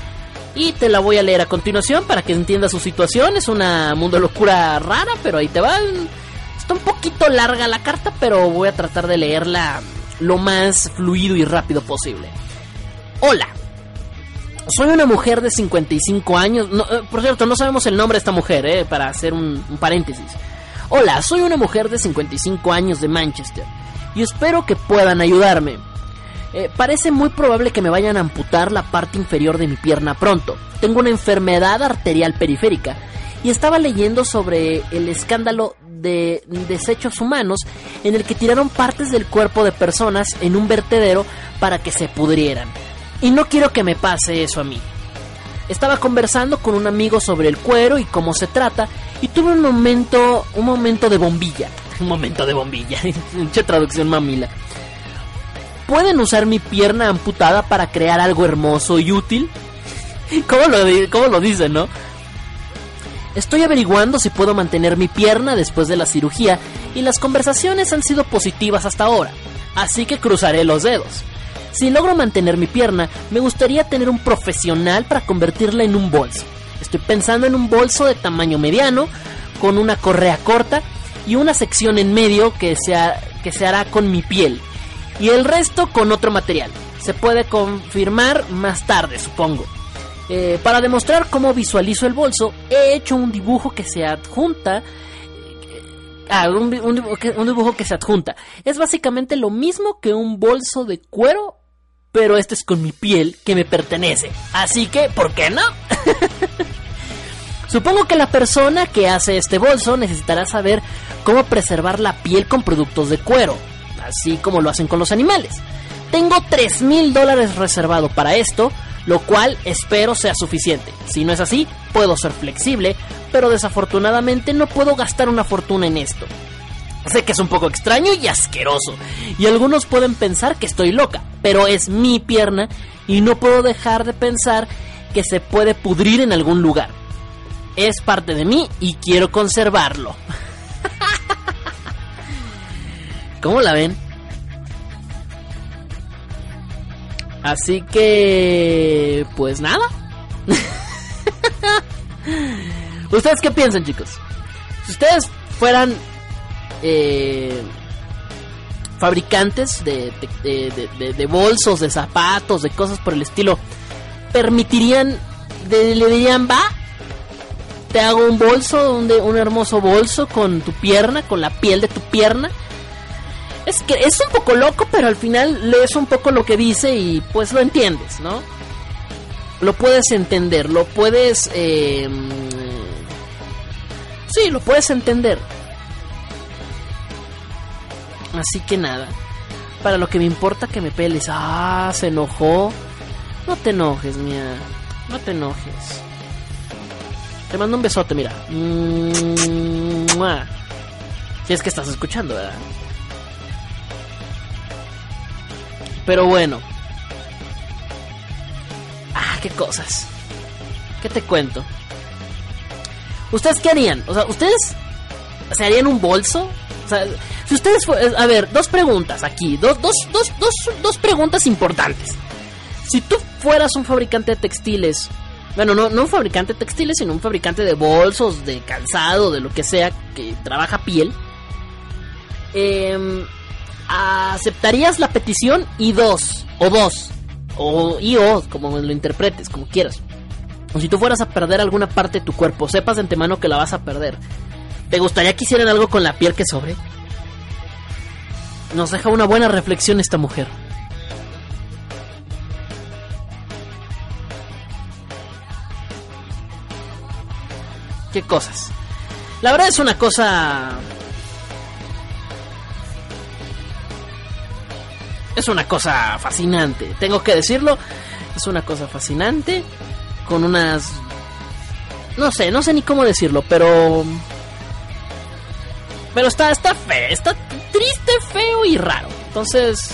Y te la voy a leer a continuación para que entiendas su situación. Es una mundo locura rara, pero ahí te va. Está un poquito larga la carta, pero voy a tratar de leerla lo más fluido y rápido posible. Hola. Soy una mujer de 55 años. Eh, por cierto, no sabemos el nombre de esta mujer, eh, para hacer un, un paréntesis. Hola, soy una mujer de 55 años de Manchester y espero que puedan ayudarme. Eh, parece muy probable que me vayan a amputar la parte inferior de mi pierna pronto. Tengo una enfermedad arterial periférica y estaba leyendo sobre el escándalo de desechos humanos en el que tiraron partes del cuerpo de personas en un vertedero para que se pudrieran. Y no quiero que me pase eso a mí. Estaba conversando con un amigo sobre el cuero y cómo se trata y tuve un momento, un momento de bombilla. Un momento de bombilla. Mucha traducción mamila pueden usar mi pierna amputada para crear algo hermoso y útil. ¿Cómo lo, cómo lo dicen, no? Estoy averiguando si puedo mantener mi pierna después de la cirugía y las conversaciones han sido positivas hasta ahora, así que cruzaré los dedos. Si logro mantener mi pierna, me gustaría tener un profesional para convertirla en un bolso. Estoy pensando en un bolso de tamaño mediano, con una correa corta y una sección en medio que que se hará con mi piel y el resto con otro material. Se puede confirmar más tarde, supongo. Eh, para demostrar cómo visualizo el bolso, he hecho un dibujo que se adjunta. Eh, ah, un, dibujo que se adjunta. Es básicamente lo mismo que un bolso de cuero, pero este es con mi piel que me pertenece. Así que, ¿por qué no? Supongo que la persona que hace este bolso necesitará saber cómo preservar la piel con productos de cuero así como lo hacen con los animales. Tengo 3 mil dólares reservado para esto, lo cual espero sea suficiente. Si no es así, puedo ser flexible, pero desafortunadamente no puedo gastar una fortuna en esto. Sé que es un poco extraño y asqueroso, y algunos pueden pensar que estoy loca, pero es mi pierna y no puedo dejar de pensar que se puede pudrir en algún lugar. Es parte de mí y quiero conservarlo. ¿Cómo la ven? Así que... Pues nada. ¿Ustedes qué piensan, chicos? Si ustedes fueran eh, fabricantes de, bolsos, de zapatos, de cosas por el estilo, ¿permitirían, le dirían, va, te hago un bolso, un hermoso bolso con tu pierna, con la piel de tu pierna? Es que es un poco loco, pero al final lees un poco lo que dice y pues lo entiendes, ¿no? Lo puedes entender, lo puedes... Eh, sí, lo puedes entender. Así que nada. Para lo que me importa que me peles. Ah, se enojó. No te enojes, mía. No te enojes. Te mando un besote, mira. Si es que estás escuchando, ¿verdad? Pero bueno. Ah, qué cosas. ¿Qué te cuento? ¿Ustedes qué harían? O sea, ¿ustedes se harían un bolso? O sea, si ustedes... A ver, dos preguntas aquí. Dos, dos, dos, dos, dos preguntas importantes. Si tú fueras un fabricante de textiles... Bueno, no, no un fabricante de textiles, sino un fabricante de bolsos, de calzado, de lo que sea, que trabaja piel. Eh, ¿aceptarías la petición? Y dos, o dos, o y o, como lo interpretes, como quieras. O si tú fueras a perder alguna parte de tu cuerpo, sepas de antemano que la vas a perder. ¿Te gustaría que hicieran algo con la piel que sobre? Nos deja una buena reflexión esta mujer. ¿Qué cosas? La verdad es una cosa es una cosa fascinante, tengo que decirlo, es una cosa fascinante, con unas No sé, no sé ni cómo decirlo, pero... Pero está, está feo, está triste, feo y raro. Entonces...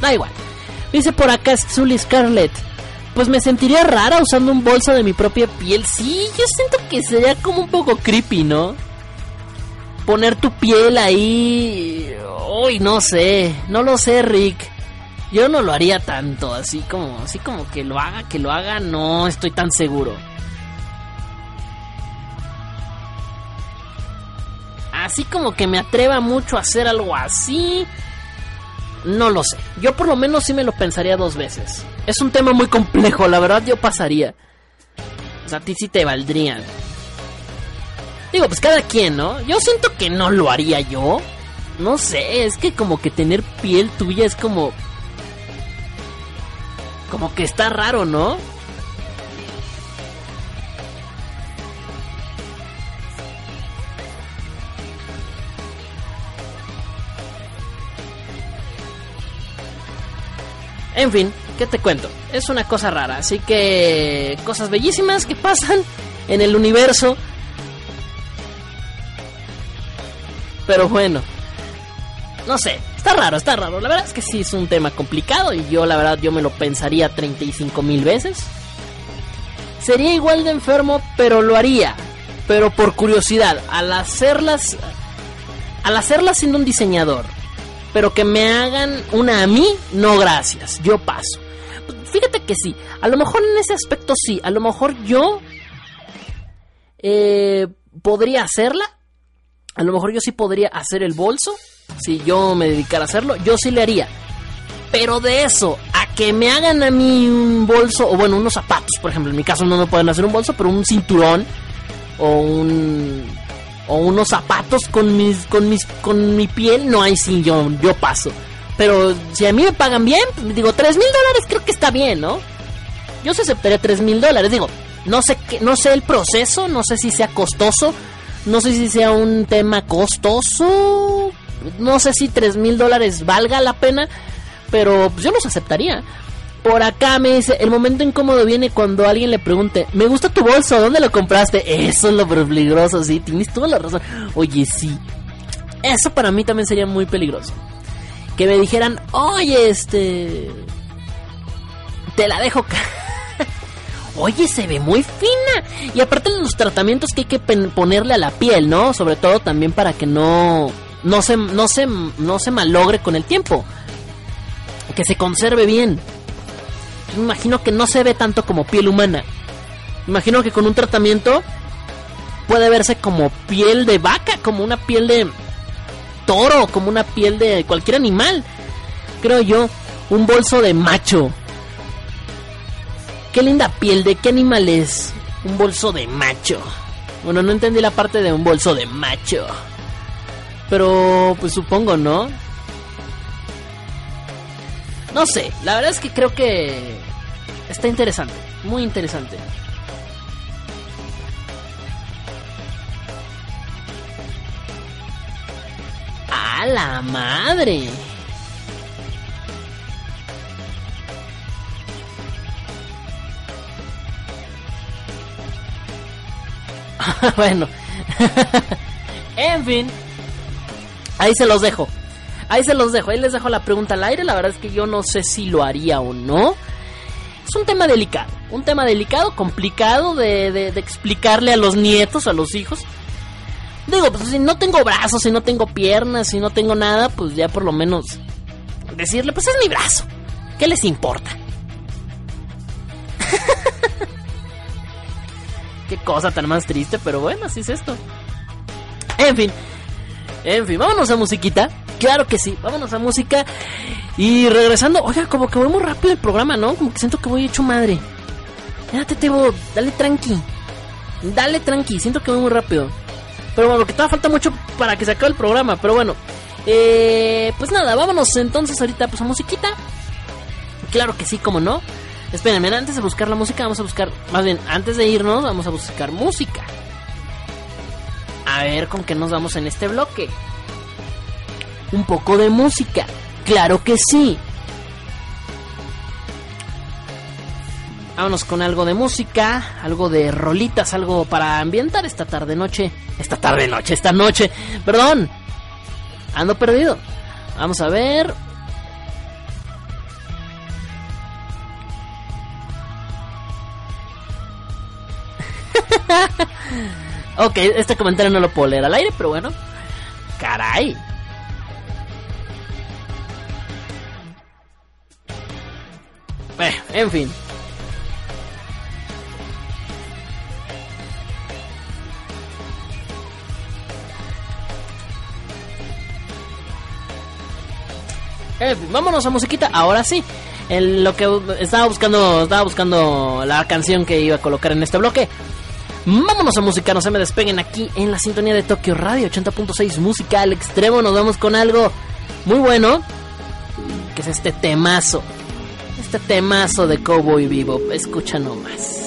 Da igual. Dice por acá Zully Scarlett. Pues me sentiría rara usando un bolso de mi propia piel. Sí, yo siento que sería como un poco creepy, ¿no? Poner tu piel ahí... Uy, no sé. No lo sé, Rick. Yo no lo haría tanto, así como, así como que lo haga, que lo haga, no estoy tan seguro. Así como que me atreva mucho a hacer algo así. No lo sé. Yo por lo menos sí me lo pensaría dos veces. Es un tema muy complejo, la verdad yo pasaría. O sea, a ti sí te valdrían. Digo, pues cada quien, ¿no? Yo siento que no lo haría yo. No sé, es que como que tener piel tuya es como como que está raro, ¿no? En fin, ¿qué te cuento? Es una cosa rara, así que cosas bellísimas que pasan en el universo. Pero bueno, no sé, está raro, está raro. La verdad es que sí es un tema complicado y yo la verdad yo me lo pensaría 35 mil veces. Sería igual de enfermo, pero lo haría. Pero por curiosidad, al hacerlas... Al hacerlas siendo un diseñador, pero que me hagan una a mí, no gracias, yo paso. Fíjate que sí, a lo mejor en ese aspecto sí, a lo mejor yo eh, podría hacerla, a lo mejor yo sí podría hacer el bolso, si yo me dedicara a hacerlo, yo sí le haría. Pero de eso, a que me hagan a mí un bolso, o bueno, unos zapatos, por ejemplo, en mi caso no me pueden hacer un bolso, pero un cinturón, o un o unos zapatos con mis con mis con mi piel no hay sin yo yo paso pero si a mí me pagan bien pues digo tres mil dólares creo que está bien no yo se aceptaría tres mil dólares digo no sé qué, no sé el proceso no sé si sea costoso no sé si sea un tema costoso no sé si tres mil dólares valga la pena pero pues yo los aceptaría por acá me dice, el momento incómodo viene cuando alguien le pregunte, me gusta tu bolso, ¿dónde lo compraste? Eso es lo peligroso, sí, tienes toda la razón. Oye, sí. Eso para mí también sería muy peligroso. Que me dijeran, oye, este... Te la dejo... oye, se ve muy fina. Y aparte los tratamientos que hay que ponerle a la piel, ¿no? Sobre todo también para que no... No se, no se, no se malogre con el tiempo. Que se conserve bien me imagino que no se ve tanto como piel humana. Me imagino que con un tratamiento puede verse como piel de vaca, como una piel de toro, como una piel de cualquier animal. Creo yo, un bolso de macho. Qué linda piel, ¿de qué animal es? Un bolso de macho. Bueno, no entendí la parte de un bolso de macho. Pero, pues supongo, ¿no? No sé, la verdad es que creo que está interesante, muy interesante. ¡A la madre! bueno, en fin, ahí se los dejo. Ahí se los dejo, ahí les dejo la pregunta al aire. La verdad es que yo no sé si lo haría o no. Es un tema delicado, un tema delicado, complicado de, de, explicarle a los nietos, a los hijos. Digo, pues si no tengo brazos, si no tengo piernas, si no tengo nada, pues ya por lo menos decirle, pues es mi brazo. ¿Qué les importa? Qué cosa tan más triste, pero bueno, así es esto. En fin, en fin, vámonos a musiquita. Claro que sí, vámonos a música. Y regresando, oiga, como que voy muy rápido el programa, ¿no? Como que siento que voy hecho madre. Espérate, Tebo, dale tranqui. Dale tranqui, siento que voy muy rápido. Pero bueno, que todavía falta mucho para que se acabe el programa. Pero bueno, eh, pues nada, vámonos entonces ahorita pues a musiquita. Claro que sí, como no. Espérenme, antes de buscar la música, vamos a buscar, más bien, antes de irnos, vamos a buscar música. A ver con qué nos vamos en este bloque un poco de música. Claro que sí. Vámonos con algo de música, algo de rolitas, algo para ambientar esta tarde noche. Esta tarde noche, esta noche. Perdón. Ando perdido. Vamos a ver. ok, este comentario no lo puedo leer al aire, pero bueno. Caray. Eh, en fin. Vámonos a musiquita. Ahora sí. Lo que estaba buscando, estaba buscando la canción que iba a colocar en este bloque. Vámonos a música, no se me despeguen aquí en la sintonía de Tokio Radio 80.6 Música al extremo. Nos vamos con algo muy bueno, que es este temazo. Este temazo de Cowboy Vivo. Escucha nomás.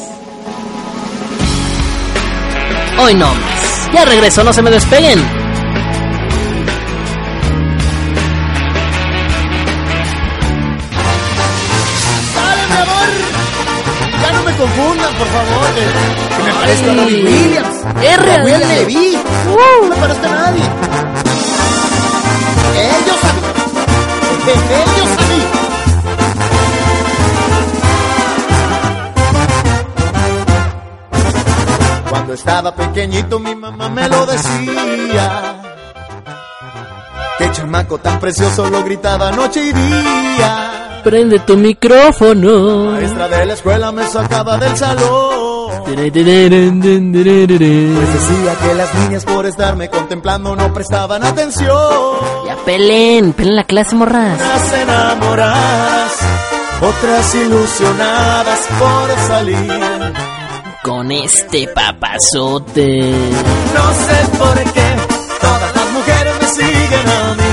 Hoy no más. Ya regreso, no se me despeguen. Por favor. Que, me parezca a Robbie Williams. R, a no me parezca a nadie. Ellos a mí. Ellos a mí. Cuando estaba pequeñito mi mamá me lo decía. Qué chamaco tan precioso lo gritaba noche y día. Prende tu micrófono. Maestra de la escuela me sacaba del salón. Pues decía que las niñas por estarme contemplando no prestaban atención. Ya pelen, pelen la clase morras. Unas enamoradas, otras ilusionadas por salir. Con este papazote. No sé por qué todas las mujeres me siguen a mí.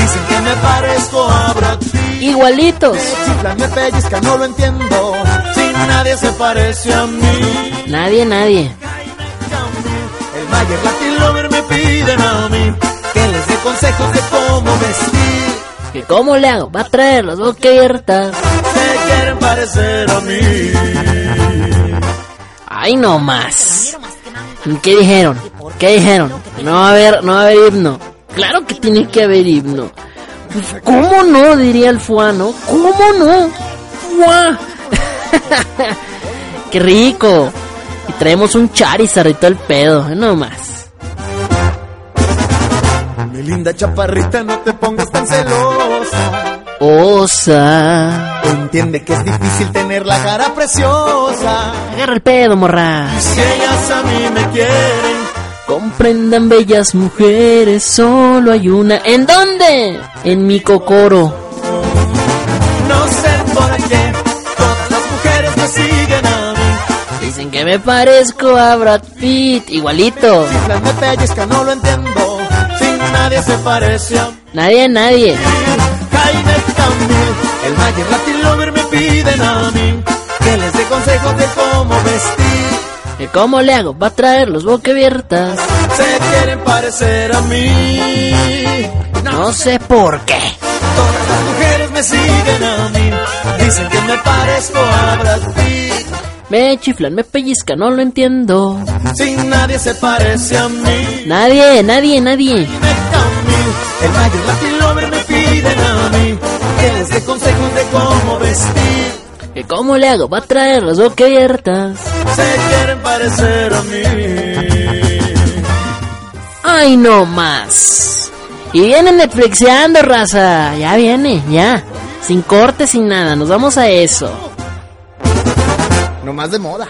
Dicen que me parezco a Brad Igualitos. Me me pellizca, no lo entiendo. Si nadie se parece a mí. Nadie, nadie. El Mayer Latin Lover me piden a mí que les dé consejos de cómo vestir. ¿Que cómo le hago? Va a traer las boquertas. Se quieren parecer a mí. Ay, no más. ¿Qué dijeron? ¿Qué dijeron? No va a haber, no va a haber himno. Claro que tiene que haber himno. Pues, ¿cómo no? Diría el fuano. ¿Cómo no? ¡Fuá! ¡Qué rico! Y traemos un Charizard y todo el pedo, no más. Mi linda chaparrita, no te pongas tan celosa. Osa. Entiende que es difícil tener la cara preciosa. Agarra el pedo, morra. Si ellas a mí me quieren Comprendan bellas mujeres, solo hay una. ¿En dónde? En mi cocoro. No sé por qué todas las mujeres me siguen a mí. Dicen que me parezco a Brad Pitt, igualito. Si me pellizca no lo entiendo. Sin nadie se parece a. Nadie, nadie. Jaime Camil, el Mayer Latin Lover me piden a mí que les dé consejos de cómo vestir. ¿Cómo le hago? Va a traer los boquiabiertas. Se quieren parecer a mí. No sé por qué. Todas las mujeres me siguen a mí. Dicen que me parezco a Brad Pitt. Me chiflan, me pellizcan, no lo entiendo. Sin nadie se parece a mí. Nadie, nadie, nadie. El mayor Latin Lover me piden a mí. Que les dé consejos de cómo vestir. ¿Que cómo le hago? Va a traer las boquiabiertas. Se quieren parecer a mí. Ay, no más. Y viene Netflixeando, raza. Ya viene, ya. Sin corte, sin nada. Nos vamos a eso. No más de moda.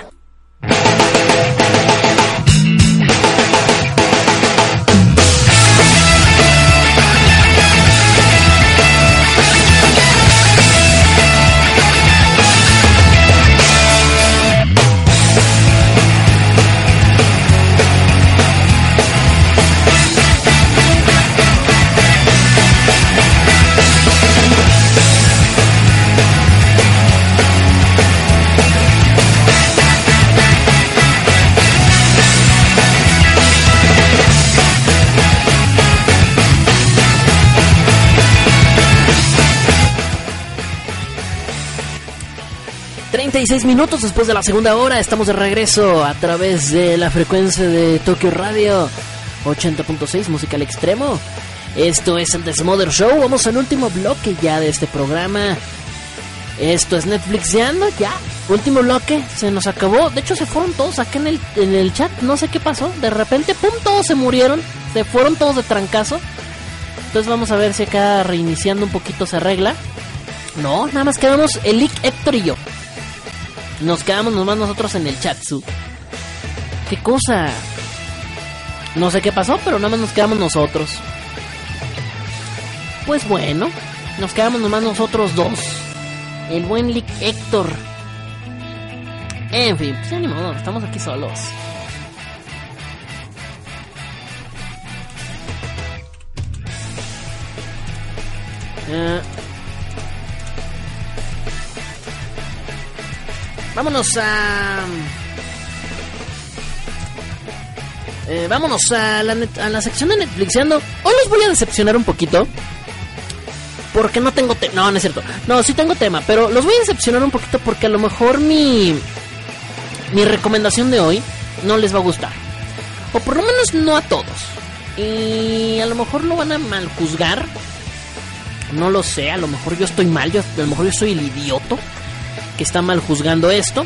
36 minutos después de la segunda hora. Estamos de regreso a través de la frecuencia de Tokyo Radio 80.6, música al extremo. Esto es el Desmother Show. Vamos al último bloque ya de este programa. Esto es Netflixeando ya. Último bloque, se nos acabó. De hecho, se fueron todos acá en el, en el chat. No sé qué pasó. De repente, pum, todos se murieron. Se fueron todos de trancazo. Entonces vamos a ver si acá reiniciando un poquito se arregla. No, nada más quedamos el Héctor y yo. Nos quedamos nomás nosotros en el chat, su. ¿Qué cosa? No sé qué pasó, pero nada más nos quedamos nosotros. Pues bueno, nos quedamos nomás nosotros dos. El buen Lick Héctor. En fin, pues ya ni modo, estamos aquí solos. Eh, vámonos a... Eh, vámonos a la, net- a la sección de Netflixeando. Hoy los voy a decepcionar un poquito. Porque no tengo tema. No, no es cierto. No, sí tengo tema. Pero los voy a decepcionar un poquito porque a lo mejor mi. Mi recomendación de hoy no les va a gustar. O por lo menos no a todos. Y a lo mejor lo van a mal juzgar. No lo sé. A lo mejor yo estoy mal. Yo, a lo mejor yo soy el idioto que está mal juzgando esto.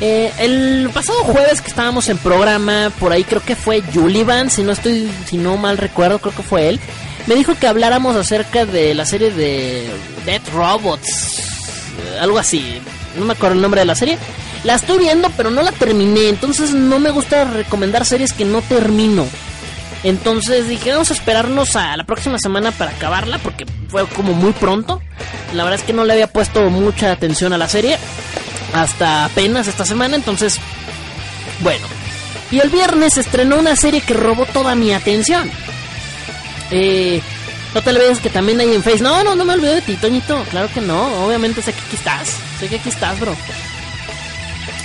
Eh, el pasado jueves que estábamos en programa, por ahí creo que fue Julivan, si no estoy, si no mal recuerdo, creo que fue él. Me dijo que habláramos acerca de la serie de Dead Robots, eh, algo así. No me acuerdo el nombre de la serie. La estoy viendo, pero no la terminé. Entonces no me gusta recomendar series que no termino. Entonces dije, vamos a esperarnos a la próxima semana para acabarla, porque fue como muy pronto. La verdad es que no le había puesto mucha atención a la serie hasta apenas esta semana, entonces, bueno. Y el viernes estrenó una serie que robó toda mi atención. Eh, no te olvides que también hay en Face. No, no, no me olvido de ti, Toñito. Claro que no, obviamente sé que aquí estás. Sé que aquí estás, bro.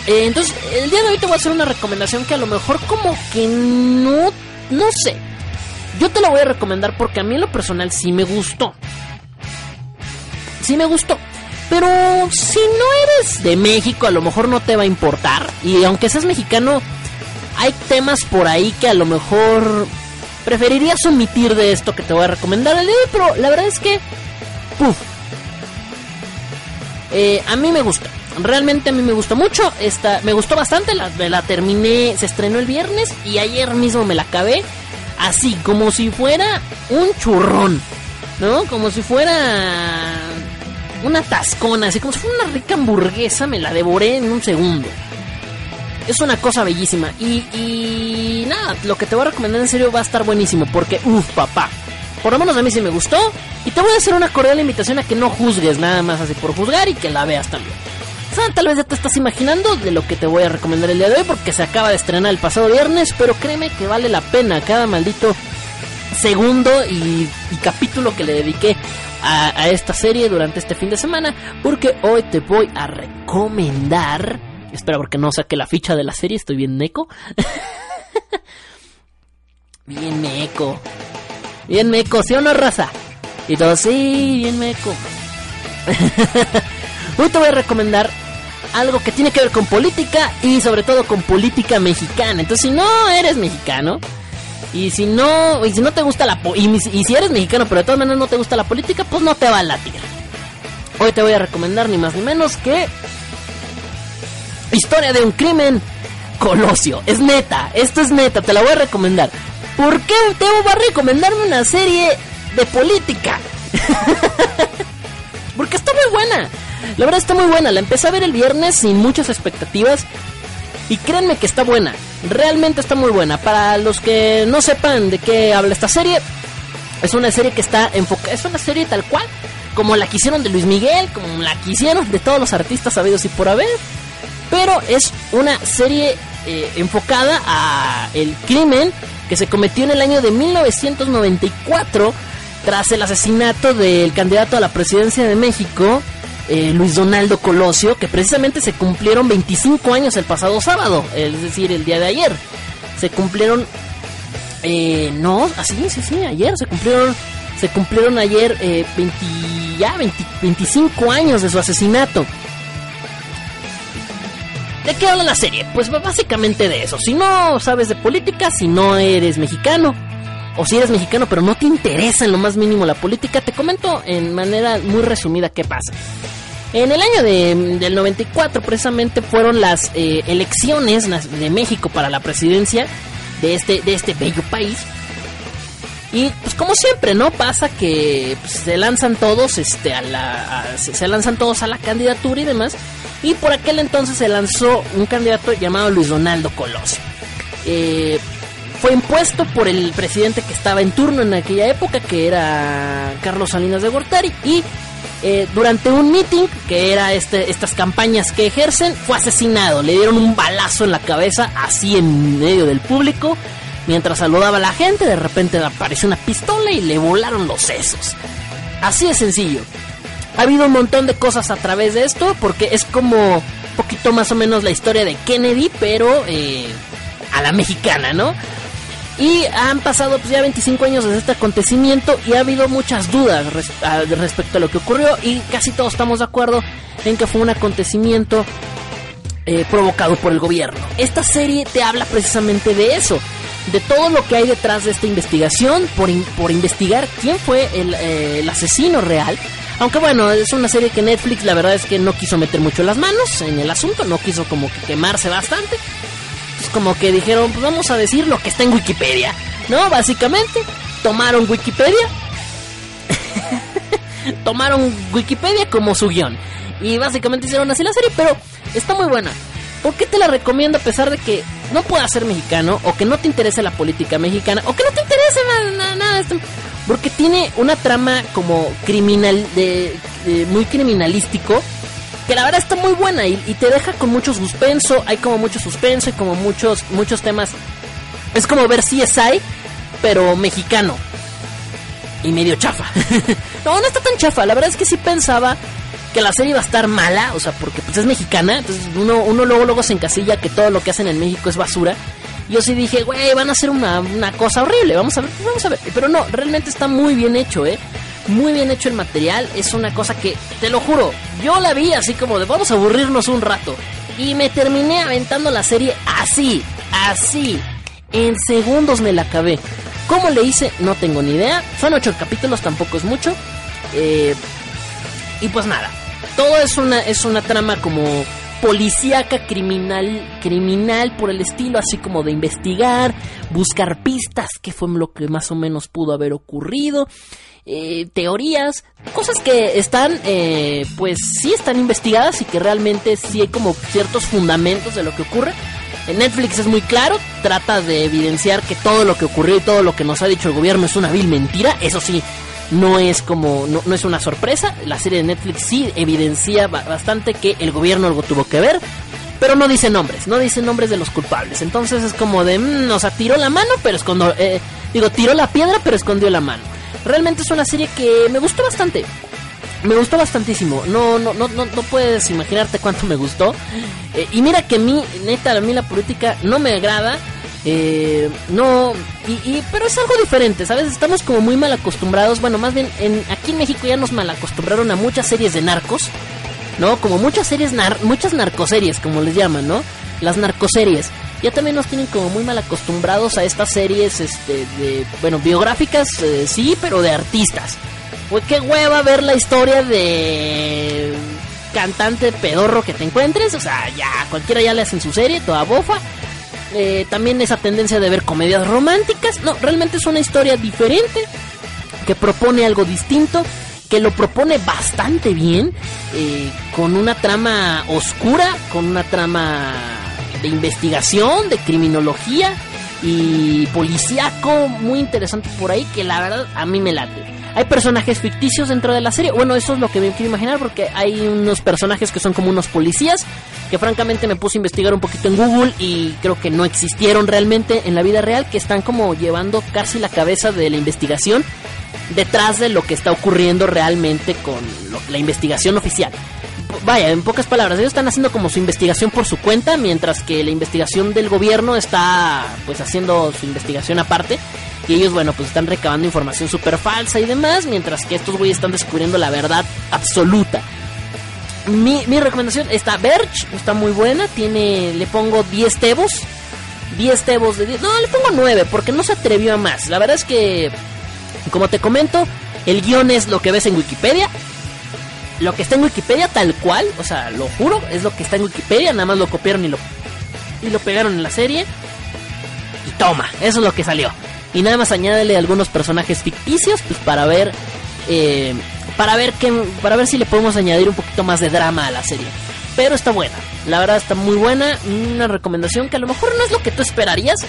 Eh, entonces, el día de hoy te voy a hacer una recomendación que a lo mejor como que no, no sé. Yo te la voy a recomendar porque a mí en lo personal sí me gustó. Sí me gustó. Pero si no eres de México, a lo mejor no te va a importar. Y aunque seas mexicano, hay temas por ahí que a lo mejor preferirías omitir de esto que te voy a recomendar el día Pero la verdad es que, puf, eh, a mí me gusta. Realmente a mí me gustó mucho. Esta, me gustó bastante. La, la terminé. Se estrenó el viernes. Y ayer mismo me la acabé. Así, como si fuera un churrón. ¿No? Como si fuera una tascona. Así como si fuera una rica hamburguesa. Me la devoré en un segundo. Es una cosa bellísima. Y, y nada, lo que te voy a recomendar en serio va a estar buenísimo. Porque, uff, papá. Por lo menos a mí sí me gustó. Y te voy a hacer una cordial invitación a que no juzgues nada más así por juzgar y que la veas también. Tal vez ya te estás imaginando de lo que te voy a recomendar el día de hoy porque se acaba de estrenar el pasado viernes, pero créeme que vale la pena cada maldito segundo y, capítulo que le dediqué a, esta serie durante este fin de semana porque hoy te voy a recomendar... Espera, porque no saqué la ficha de la serie, estoy bien neco. bien neco. Bien meco, ¿sí o no, raza? Y todos, sí, bien meco. Hoy te voy a recomendar algo que tiene que ver con política y sobre todo con política mexicana. Entonces, si no eres mexicano y si no y si no te gusta la y, si eres mexicano pero de todas maneras no te gusta la política, pues no te va a latir. Hoy te voy a recomendar ni más ni menos que Historia de un crimen Colosio. Es neta, esto es neta, te la voy a recomendar. ¿Por qué Teo va a recomendarme una serie de política? Porque está muy buena. La verdad está muy buena. La empecé a ver el viernes sin muchas expectativas. Y créanme que está buena. Realmente está muy buena. Para los que no sepan de qué habla esta serie, es una serie que está enfocada. Es una serie tal cual. Como la quisieron de Luis Miguel, como la quisieron de todos los artistas sabidos y por haber. Pero es una serie eh, enfocada a el crimen que se cometió en el año de 1994 tras el asesinato del candidato a la presidencia de México, eh, Luis Donaldo Colosio, que precisamente se cumplieron 25 años el pasado sábado, es decir, el día de ayer. Se cumplieron, eh, no, así, sí, sí, ayer se cumplieron, se cumplieron ayer eh, 20, ya 20 25 años de su asesinato. qué habla la serie? Pues básicamente de eso. Si no sabes de política, si no eres mexicano, o si eres mexicano pero no te interesa en lo más mínimo la política, te comento en manera muy resumida qué pasa. En el año de, del 94 precisamente fueron las eh, elecciones de México para la presidencia de este, de este bello país. Y pues como siempre, ¿no? Pasa que pues, se lanzan todos, este, a la, se, lanzan todos a la candidatura y demás. Y por aquel entonces se lanzó un candidato llamado Luis Donaldo Colosio. Eh, fue impuesto por el presidente que estaba en turno en aquella época, que era Carlos Salinas de Gortari, y eh, durante un meeting, que era este, estas campañas que ejercen, fue asesinado. Le dieron un balazo en la cabeza, así en medio del público. Mientras saludaba a la gente, de repente apareció una pistola y le volaron los sesos. Así de sencillo. Ha habido un montón de cosas a través de esto, porque es como un poquito más o menos la historia de Kennedy, pero eh, a la mexicana, ¿no? Y han pasado pues, ya 25 años desde este acontecimiento y ha habido muchas dudas respecto a lo que ocurrió y casi todos estamos de acuerdo en que fue un acontecimiento eh, provocado por el gobierno. Esta serie te habla precisamente de eso, de todo lo que hay detrás de esta investigación, por, por investigar quién fue el, eh, el asesino real. Aunque bueno, es una serie que Netflix la verdad es que no quiso meter mucho las manos en el asunto, no quiso como que quemarse bastante como que dijeron, pues vamos a decir lo que está en Wikipedia, ¿no? Básicamente, tomaron Wikipedia, tomaron Wikipedia como su guion. Y básicamente hicieron así la serie, pero está muy buena. ¿Por qué te la recomiendo a pesar de que no puedas ser mexicano o que no te interese la política mexicana o que no te interese nada, nada, esto? Porque tiene una trama como criminal, de muy criminalístico que la verdad está muy buena y, te deja con mucho suspenso, hay como mucho suspenso y como muchos, muchos temas. Es como ver CSI, pero mexicano. Y medio chafa. no, no está tan chafa, la verdad es que sí pensaba que la serie iba a estar mala, o sea, porque pues es mexicana, entonces uno, uno luego, luego se encasilla que todo lo que hacen en México es basura. Yo sí dije, güey, van a hacer una, una cosa horrible, vamos a ver, vamos a ver. Pero no, realmente está muy bien hecho, ¿eh? Muy bien hecho el material, es una cosa que, te lo juro, yo la vi así como de vamos a aburrirnos un rato. Y me terminé aventando la serie así, así. En segundos me la acabé. ¿Cómo le hice? No tengo ni idea. Son ocho capítulos, tampoco es mucho. Eh, y pues nada, todo es una, es una trama como policíaca, criminal, criminal por el estilo, así como de investigar, buscar pistas, qué fue lo que más o menos pudo haber ocurrido. Eh, teorías, cosas que están, eh, pues sí están investigadas y que realmente sí hay como ciertos fundamentos de lo que ocurre. En Netflix es muy claro, trata de evidenciar que todo lo que ocurrió y todo lo que nos ha dicho el gobierno es una vil mentira. Eso sí, no es como, no, es una sorpresa. La serie de Netflix sí evidencia bastante que el gobierno algo tuvo que ver. Pero no dice nombres, no dice nombres de los culpables. Entonces es como de, mm, o sea, tiró la mano, pero escondió, eh, digo, tiró la piedra, pero escondió la mano. Realmente es una serie que me gustó bastante. Me gustó bastantísimo. No, no, no, no, no puedes imaginarte cuánto me gustó. Eh, y mira que a mí, neta, a mí la política no me agrada. Eh, no, y, pero es algo diferente, ¿sabes? Estamos como muy mal acostumbrados. Bueno, más bien, en, aquí en México ya nos mal acostumbraron a muchas series de narcos, ¿no? Como muchas series, nar, muchas narcoseries, como les llaman, ¿no? Las narcoseries ya también nos tienen como muy mal acostumbrados a estas series, este, de, bueno, biográficas, eh, sí, pero de artistas. Pues qué hueva ver la historia de cantante pedorro que te encuentres, o sea, ya cualquiera ya le hacen su serie, toda bofa. Eh, también esa tendencia de ver comedias románticas, no, realmente es una historia diferente, que propone algo distinto, que lo propone bastante bien, eh, con una trama oscura, con una trama investigación, de criminología y policíaco muy interesante por ahí que la verdad a mí me late. Hay personajes ficticios dentro de la serie. Bueno, eso es lo que me quiero imaginar porque hay unos personajes que son como unos policías que francamente me puse a investigar un poquito en Google y creo que no existieron realmente en la vida real, que están como llevando casi la cabeza de la investigación detrás de lo que está ocurriendo realmente con la investigación oficial vaya, en pocas palabras, ellos están haciendo como su investigación por su cuenta, mientras que la investigación del gobierno está pues haciendo su investigación aparte. Y ellos, bueno, pues están recabando información súper falsa y demás, mientras que estos güeyes están descubriendo la verdad absoluta. mi, mi recomendación está Verge, está muy buena, tiene, le pongo 10 tebos, 10 tebos de 10, no, le pongo 9 porque no se atrevió a más. La verdad es que, como te comento, el guion es lo que ves en Wikipedia. Lo que está en Wikipedia tal cual, o sea, lo juro, es lo que está en Wikipedia, nada más lo copiaron y lo, y lo pegaron en la serie. Y toma, eso es lo que salió. Y nada más añádele algunos personajes ficticios, pues para ver eh, para ver que, para ver si le podemos añadir un poquito más de drama a la serie. Pero está buena, la verdad está muy buena. Una recomendación que a lo mejor no es lo que tú esperarías.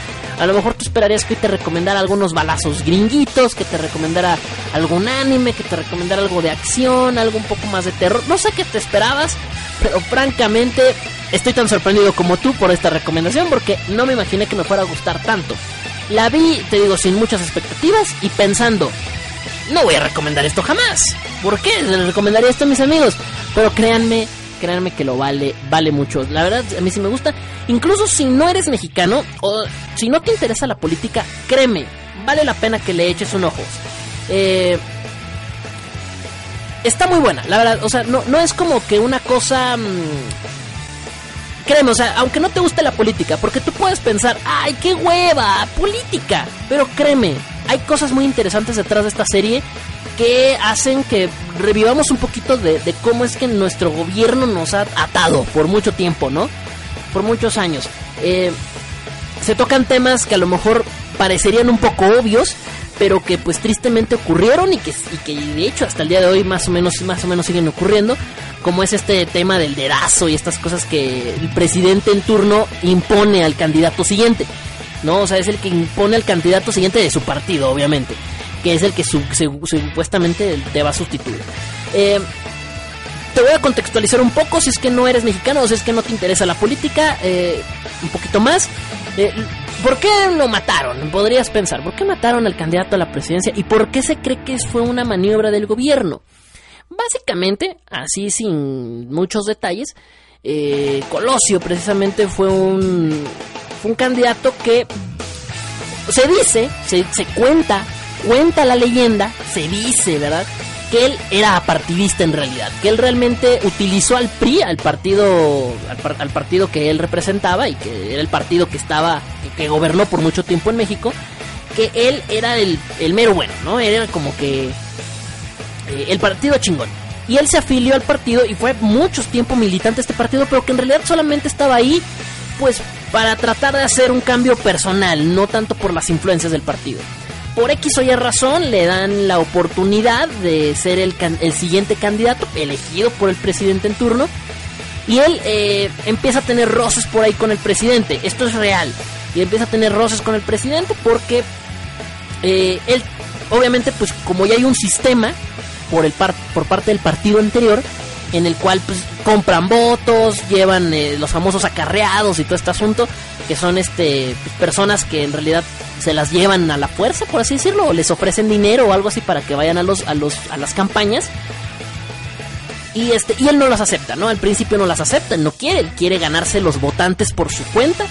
A lo mejor tú esperarías que te recomendara algunos balazos gringuitos, que te recomendara algún anime, que te recomendara algo de acción, algo un poco más de terror. No sé qué te esperabas, pero francamente estoy tan sorprendido como tú por esta recomendación porque no me imaginé que me fuera a gustar tanto. La vi, te digo, sin muchas expectativas y pensando, no voy a recomendar esto jamás. ¿Por qué? Les recomendaría esto a mis amigos. Pero créanme, créanme que lo vale, vale mucho. La verdad, a mí sí me gusta. Incluso si no eres mexicano o si no te interesa la política, créeme, vale la pena que le eches un ojo. Eh, está muy buena, la verdad. O sea, no, no es como que una cosa... Mm, créeme, o sea, aunque no te guste la política, porque tú puedes pensar, ay, qué hueva, política. Pero créeme, hay cosas muy interesantes detrás de esta serie que hacen que revivamos un poquito de, cómo es que nuestro gobierno nos ha atado por mucho tiempo, ¿no? Por muchos años. Eh, se tocan temas que a lo mejor parecerían un poco obvios, pero que pues tristemente ocurrieron y que, de hecho hasta el día de hoy más o menos más o menos siguen ocurriendo como es este tema del dedazo y estas cosas que el presidente en turno impone al candidato siguiente no o sea es el que impone al candidato siguiente de su partido obviamente que es el que supuestamente te va a sustituir eh, te voy a contextualizar un poco si es que no eres mexicano si es que no te interesa la política eh, un poquito más eh, ¿Por qué lo mataron? Podrías pensar, ¿por qué mataron al candidato a la presidencia? ¿Y por qué se cree que fue una maniobra del gobierno? Básicamente, así sin muchos detalles, Colosio precisamente fue un, candidato que se dice, se cuenta, cuenta la leyenda, se dice, ¿verdad? que él era apartidista en realidad, que él realmente utilizó al PRI, al partido, al, partido que él representaba y que era el partido que estaba, que, gobernó por mucho tiempo en México, que él era el, el mero bueno, ¿no? Era como que eh, el partido chingón. Y él se afilió al partido y fue mucho tiempo militante de este partido, pero que en realidad solamente estaba ahí, pues, para tratar de hacer un cambio personal, no tanto por las influencias del partido por X o Y razón le dan la oportunidad de ser el, el siguiente candidato elegido por el presidente en turno. Y él eh, empieza a tener roces por ahí con el presidente. Esto es real. Y empieza a tener roces con el presidente porque eh, él, obviamente, pues como ya hay un sistema por, el por parte del partido anterior, en el cual pues compran votos, llevan eh, los famosos acarreados y todo este asunto, que son este personas que en realidad se las llevan a la fuerza, por así decirlo, o les ofrecen dinero o algo así para que vayan a los a los a las campañas. Y este y él no las acepta, ¿no? Al principio no las acepta, no quiere, él quiere ganarse los votantes por su cuenta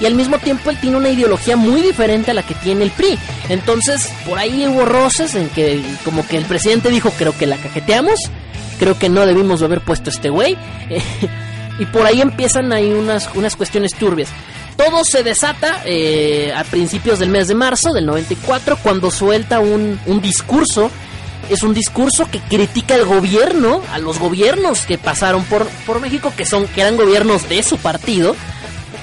y al mismo tiempo él tiene una ideología muy diferente a la que tiene el PRI. Entonces, por ahí hubo roces en que como que el presidente dijo, "Creo que la cajeteamos." Creo que no debimos haber puesto este güey. y por ahí empiezan ahí unas, unas cuestiones turbias. Todo se desata eh, a principios del mes de marzo del 94 cuando suelta un, un discurso. Es un discurso que critica al gobierno, a los gobiernos que pasaron por, por México, que, son, que eran gobiernos de su partido.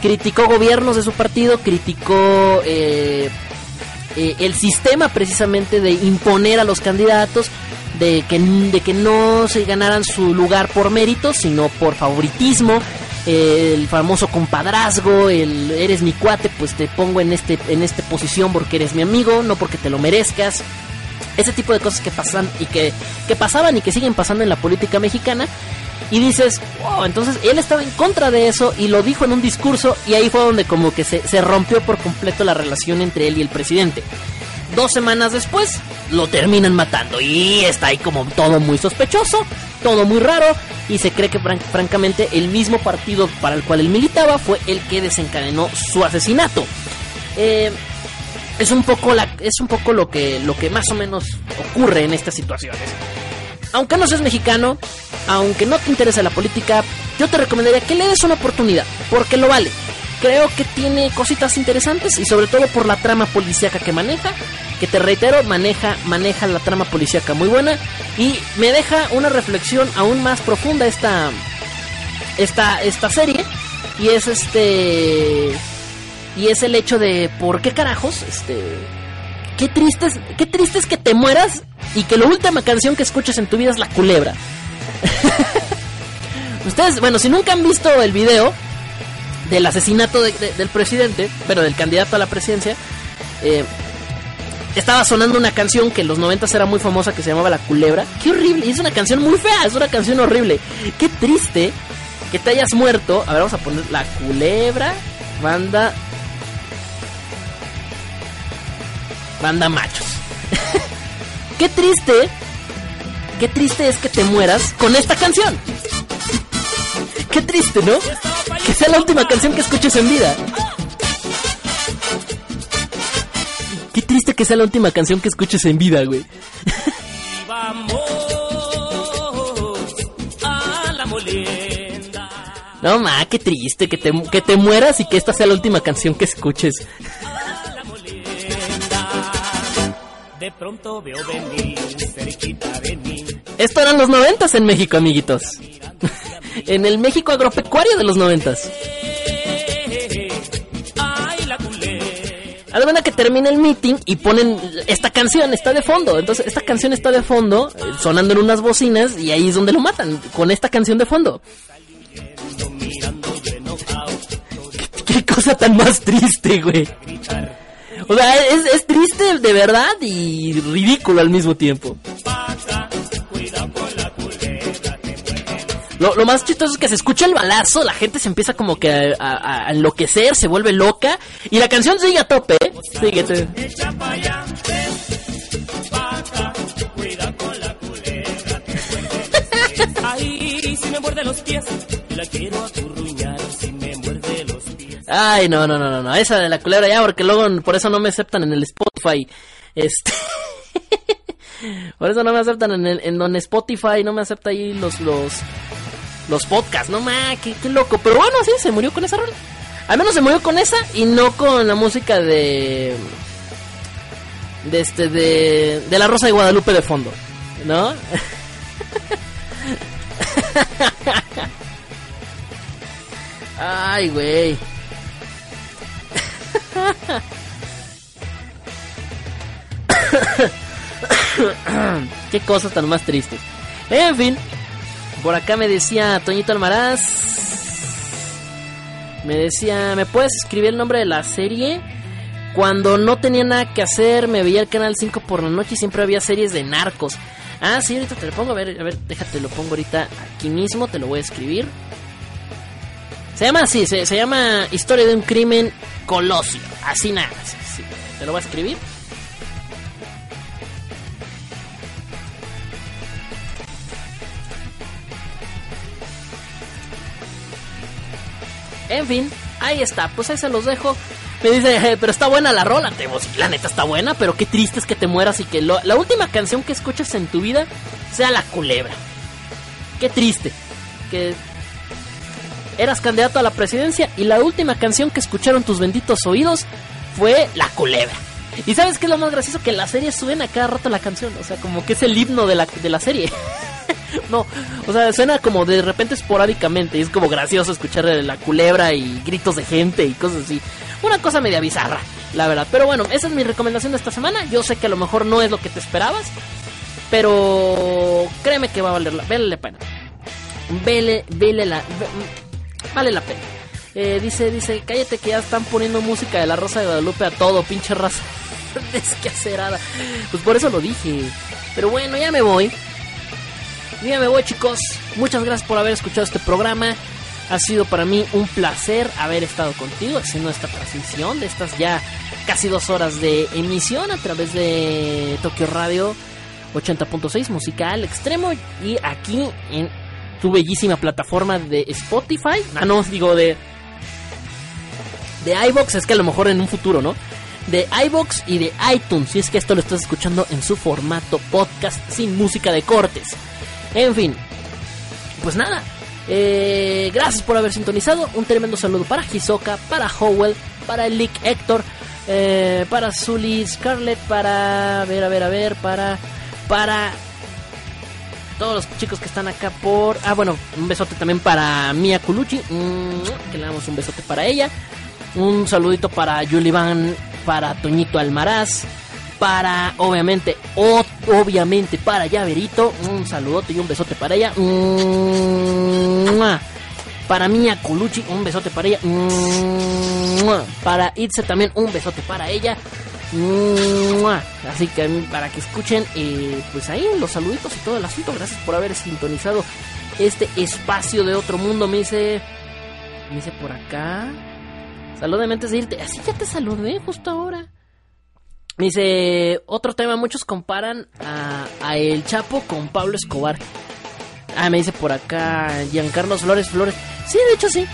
Criticó gobiernos de su partido, criticó eh, eh, el sistema precisamente de imponer a los candidatos, de que, de que no se ganaran su lugar por mérito, sino por favoritismo. el famoso compadrazgo, el eres mi cuate, pues te pongo en este en esta posición porque eres mi amigo, no porque te lo merezcas. Ese tipo de cosas que pasan y que, que pasaban y que siguen pasando en la política mexicana. Y dices, wow, entonces él estaba en contra de eso y lo dijo en un discurso y ahí fue donde como que se, se rompió por completo la relación entre él y el presidente. Dos semanas después lo terminan matando y está ahí como todo muy sospechoso, todo muy raro y se cree que francamente el mismo partido para el cual él militaba fue el que desencadenó su asesinato. Eh, es un poco la, es un poco lo que lo que más o menos ocurre en estas situaciones. Aunque no seas mexicano, aunque no te interese la política, yo te recomendaría que le des una oportunidad, porque lo vale. Creo que tiene cositas interesantes y sobre todo por la trama policíaca que maneja, que te reitero, maneja, maneja la trama policíaca muy buena y me deja una reflexión aún más profunda esta, esta, esta serie y es este y es el hecho de por qué carajos este qué triste es, qué triste es que te mueras y que la última canción que escuches en tu vida es la culebra. Ustedes bueno si nunca han visto el video del asesinato del presidente pero del candidato a la presidencia eh, estaba sonando una canción que en los 90 era muy famosa que se llamaba La Culebra. Qué horrible, y es una canción muy fea, es una canción horrible. Qué triste que te hayas muerto. A ver, vamos a poner La Culebra, banda. Banda machos. qué triste, qué triste es que te mueras con esta canción. Qué triste, ¿no? Que sea la última canción que escuches en vida. Qué triste que sea la última canción que escuches en vida, güey. No, ma, qué triste que te, que te mueras y que esta sea la última canción que escuches. De pronto veo venir cerquita de mí. Esto eran los noventas en México, amiguitos. En el México agropecuario de los noventas. Además que termina el meeting y ponen esta canción, está de fondo. Entonces, esta canción está de fondo, sonando en unas bocinas, y ahí es donde lo matan, con esta canción de fondo. ¿Qué, cosa tan más triste, güey? O sea, es, es triste de verdad y ridículo al mismo tiempo. Lo, más chistoso es que se escucha el balazo, la gente se empieza como que a, enloquecer, se vuelve loca. Y la canción sigue a tope, ¿eh? Sigue. Ay, no, no, no, no, no, esa de la culebra ya, porque luego por eso no me aceptan en el Spotify. Este. por eso no me aceptan en el en donde Spotify, no me acepta ahí los los los podcasts, no ma, qué, loco. Pero bueno, sí, se murió con esa rola. Al menos se murió con esa y no con la música de. De este, de. De la Rosa de Guadalupe de fondo, ¿no? Ay, güey. Qué cosas tan más tristes. En fin, por acá me decía Toñito Almaraz. Me decía, ¿me puedes escribir el nombre de la serie? Cuando no tenía nada que hacer, me veía el canal 5 por la noche y siempre había series de narcos. Ah, sí, ahorita te lo pongo. A ver, a ver, déjate, lo pongo ahorita aquí mismo, te lo voy a escribir. Se llama así, se, llama Historia de un crimen colosio. Así nada, sí, te lo voy a escribir. En fin, ahí está, pues ahí se los dejo. Me dice, eh, pero está buena la rola. Te la neta está buena, pero qué triste es que te mueras y que la última canción que escuchas en tu vida sea La Culebra. Qué triste. Que eras candidato a la presidencia y la última canción que escucharon tus benditos oídos fue La Culebra. Y sabes qué es lo más gracioso? Que la serie suena cada rato la canción. O sea, como que es el himno de la, de la serie. no, o sea, suena como de repente esporádicamente. Y es como gracioso escuchar la culebra y gritos de gente y cosas así. Una cosa media bizarra, la verdad. Pero bueno, esa es mi recomendación de esta semana. Yo sé que a lo mejor no es lo que te esperabas. Pero créeme que va a valer la, vale la pena. Vele, vele la, vale la pena. Eh, dice, dice, cállate que ya están poniendo música de la Rosa de Guadalupe a todo, pinche raza. Desquacerada. Pues por eso lo dije. Pero bueno, ya me voy. Ya me voy chicos. Muchas gracias por haber escuchado este programa. Ha sido para mí un placer haber estado contigo haciendo esta transmisión de estas ya casi dos horas de emisión a través de Tokio Radio 80.6 Musical Extremo y aquí en tu bellísima plataforma de Spotify. Ah, no, digo de de iBox, es que a lo mejor en un futuro, ¿no? De iBox y de iTunes, si es que esto lo estás escuchando en su formato podcast sin música de cortes. En fin, Pues nada, eh, gracias por haber sintonizado. Un tremendo saludo para Hisoka, para Howell, para el Lick Héctor, eh, para Zully Scarlett, para. A ver, a ver, a ver, para. Para. Todos los chicos que están acá por. Ah, bueno, un besote también para Mia Culucci. mm, que le damos un besote para ella. Un saludito para Yulivan, para Toñito Almaraz, para, obviamente, obviamente para Llaverito. Un saludote y un besote para ella. Para Mia Colucci, un besote para ella. Para Itze también, un besote para ella. Así que para que escuchen, eh, pues ahí los saluditos y todo el asunto. Gracias por haber sintonizado este espacio de otro mundo. Me dice, me dice por acá. Salúdame antes de irte. Así ya te saludé justo ahora. Me dice, otro tema, muchos comparan a, El Chapo con Pablo Escobar. Ah, me dice por acá Giancarlo Flores Flores. Sí, de hecho sí.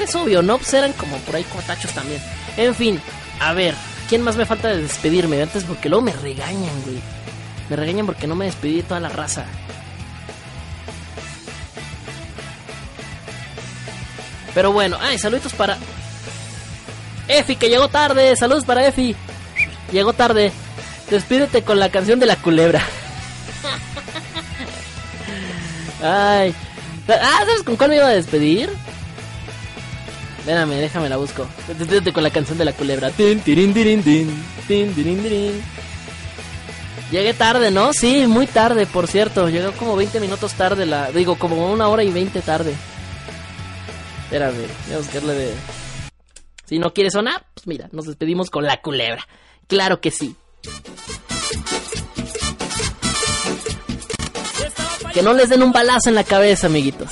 Es obvio, ¿no? Pues eran como por ahí cotachos también. En fin, a ver, ¿quién más me falta de despedirme? Antes porque luego me regañan, güey. Me regañan porque no me despedí de toda la raza. Pero bueno, ay, saluditos para Efi, que llegó tarde. Saludos para Efi. Llegó tarde. Despídete con la canción de la culebra. Ay. Ah, ¿sabes con cuál me iba a despedir? Espérame, déjame la busco. Despídete con la canción de la culebra. Tin, tirin, tirin, tin, tin, tirin. Llegué tarde, ¿no? Sí, muy tarde, por cierto. Llegó como 20 minutos tarde la... Digo, como una hora y 20 tarde. Espérame, voy a buscarle de... Si no quiere sonar, pues mira, nos despedimos con la culebra. Claro que sí. Que no les den un balazo en la cabeza, amiguitos.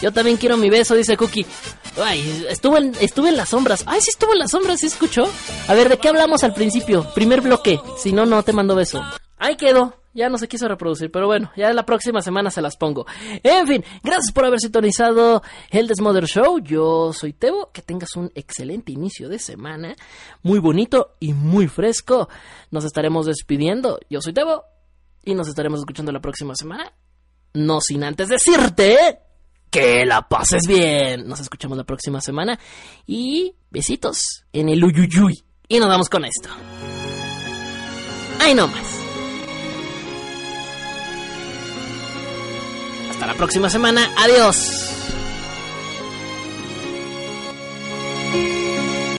Yo también quiero mi beso, dice Cookie. Ay, estuvo en, estuve en las sombras. Ay, sí estuvo en las sombras, ¿sí escuchó? A ver, ¿de qué hablamos al principio? Primer bloque. Si no, no te mando beso. Ahí quedó. Ya no se quiso reproducir, pero bueno, ya la próxima semana se las pongo. En fin, gracias por haber sintonizado el Desmother Show. Yo soy Tebo. Que tengas un excelente inicio de semana. Muy bonito y muy fresco. Nos estaremos despidiendo. Yo soy Tebo. Y nos estaremos escuchando la próxima semana. No sin antes decirte que la pases bien. Nos escuchamos la próxima semana. Y besitos en el uyuyuy. Y nos vamos con esto. Ay, no Hasta la próxima semana. Adiós.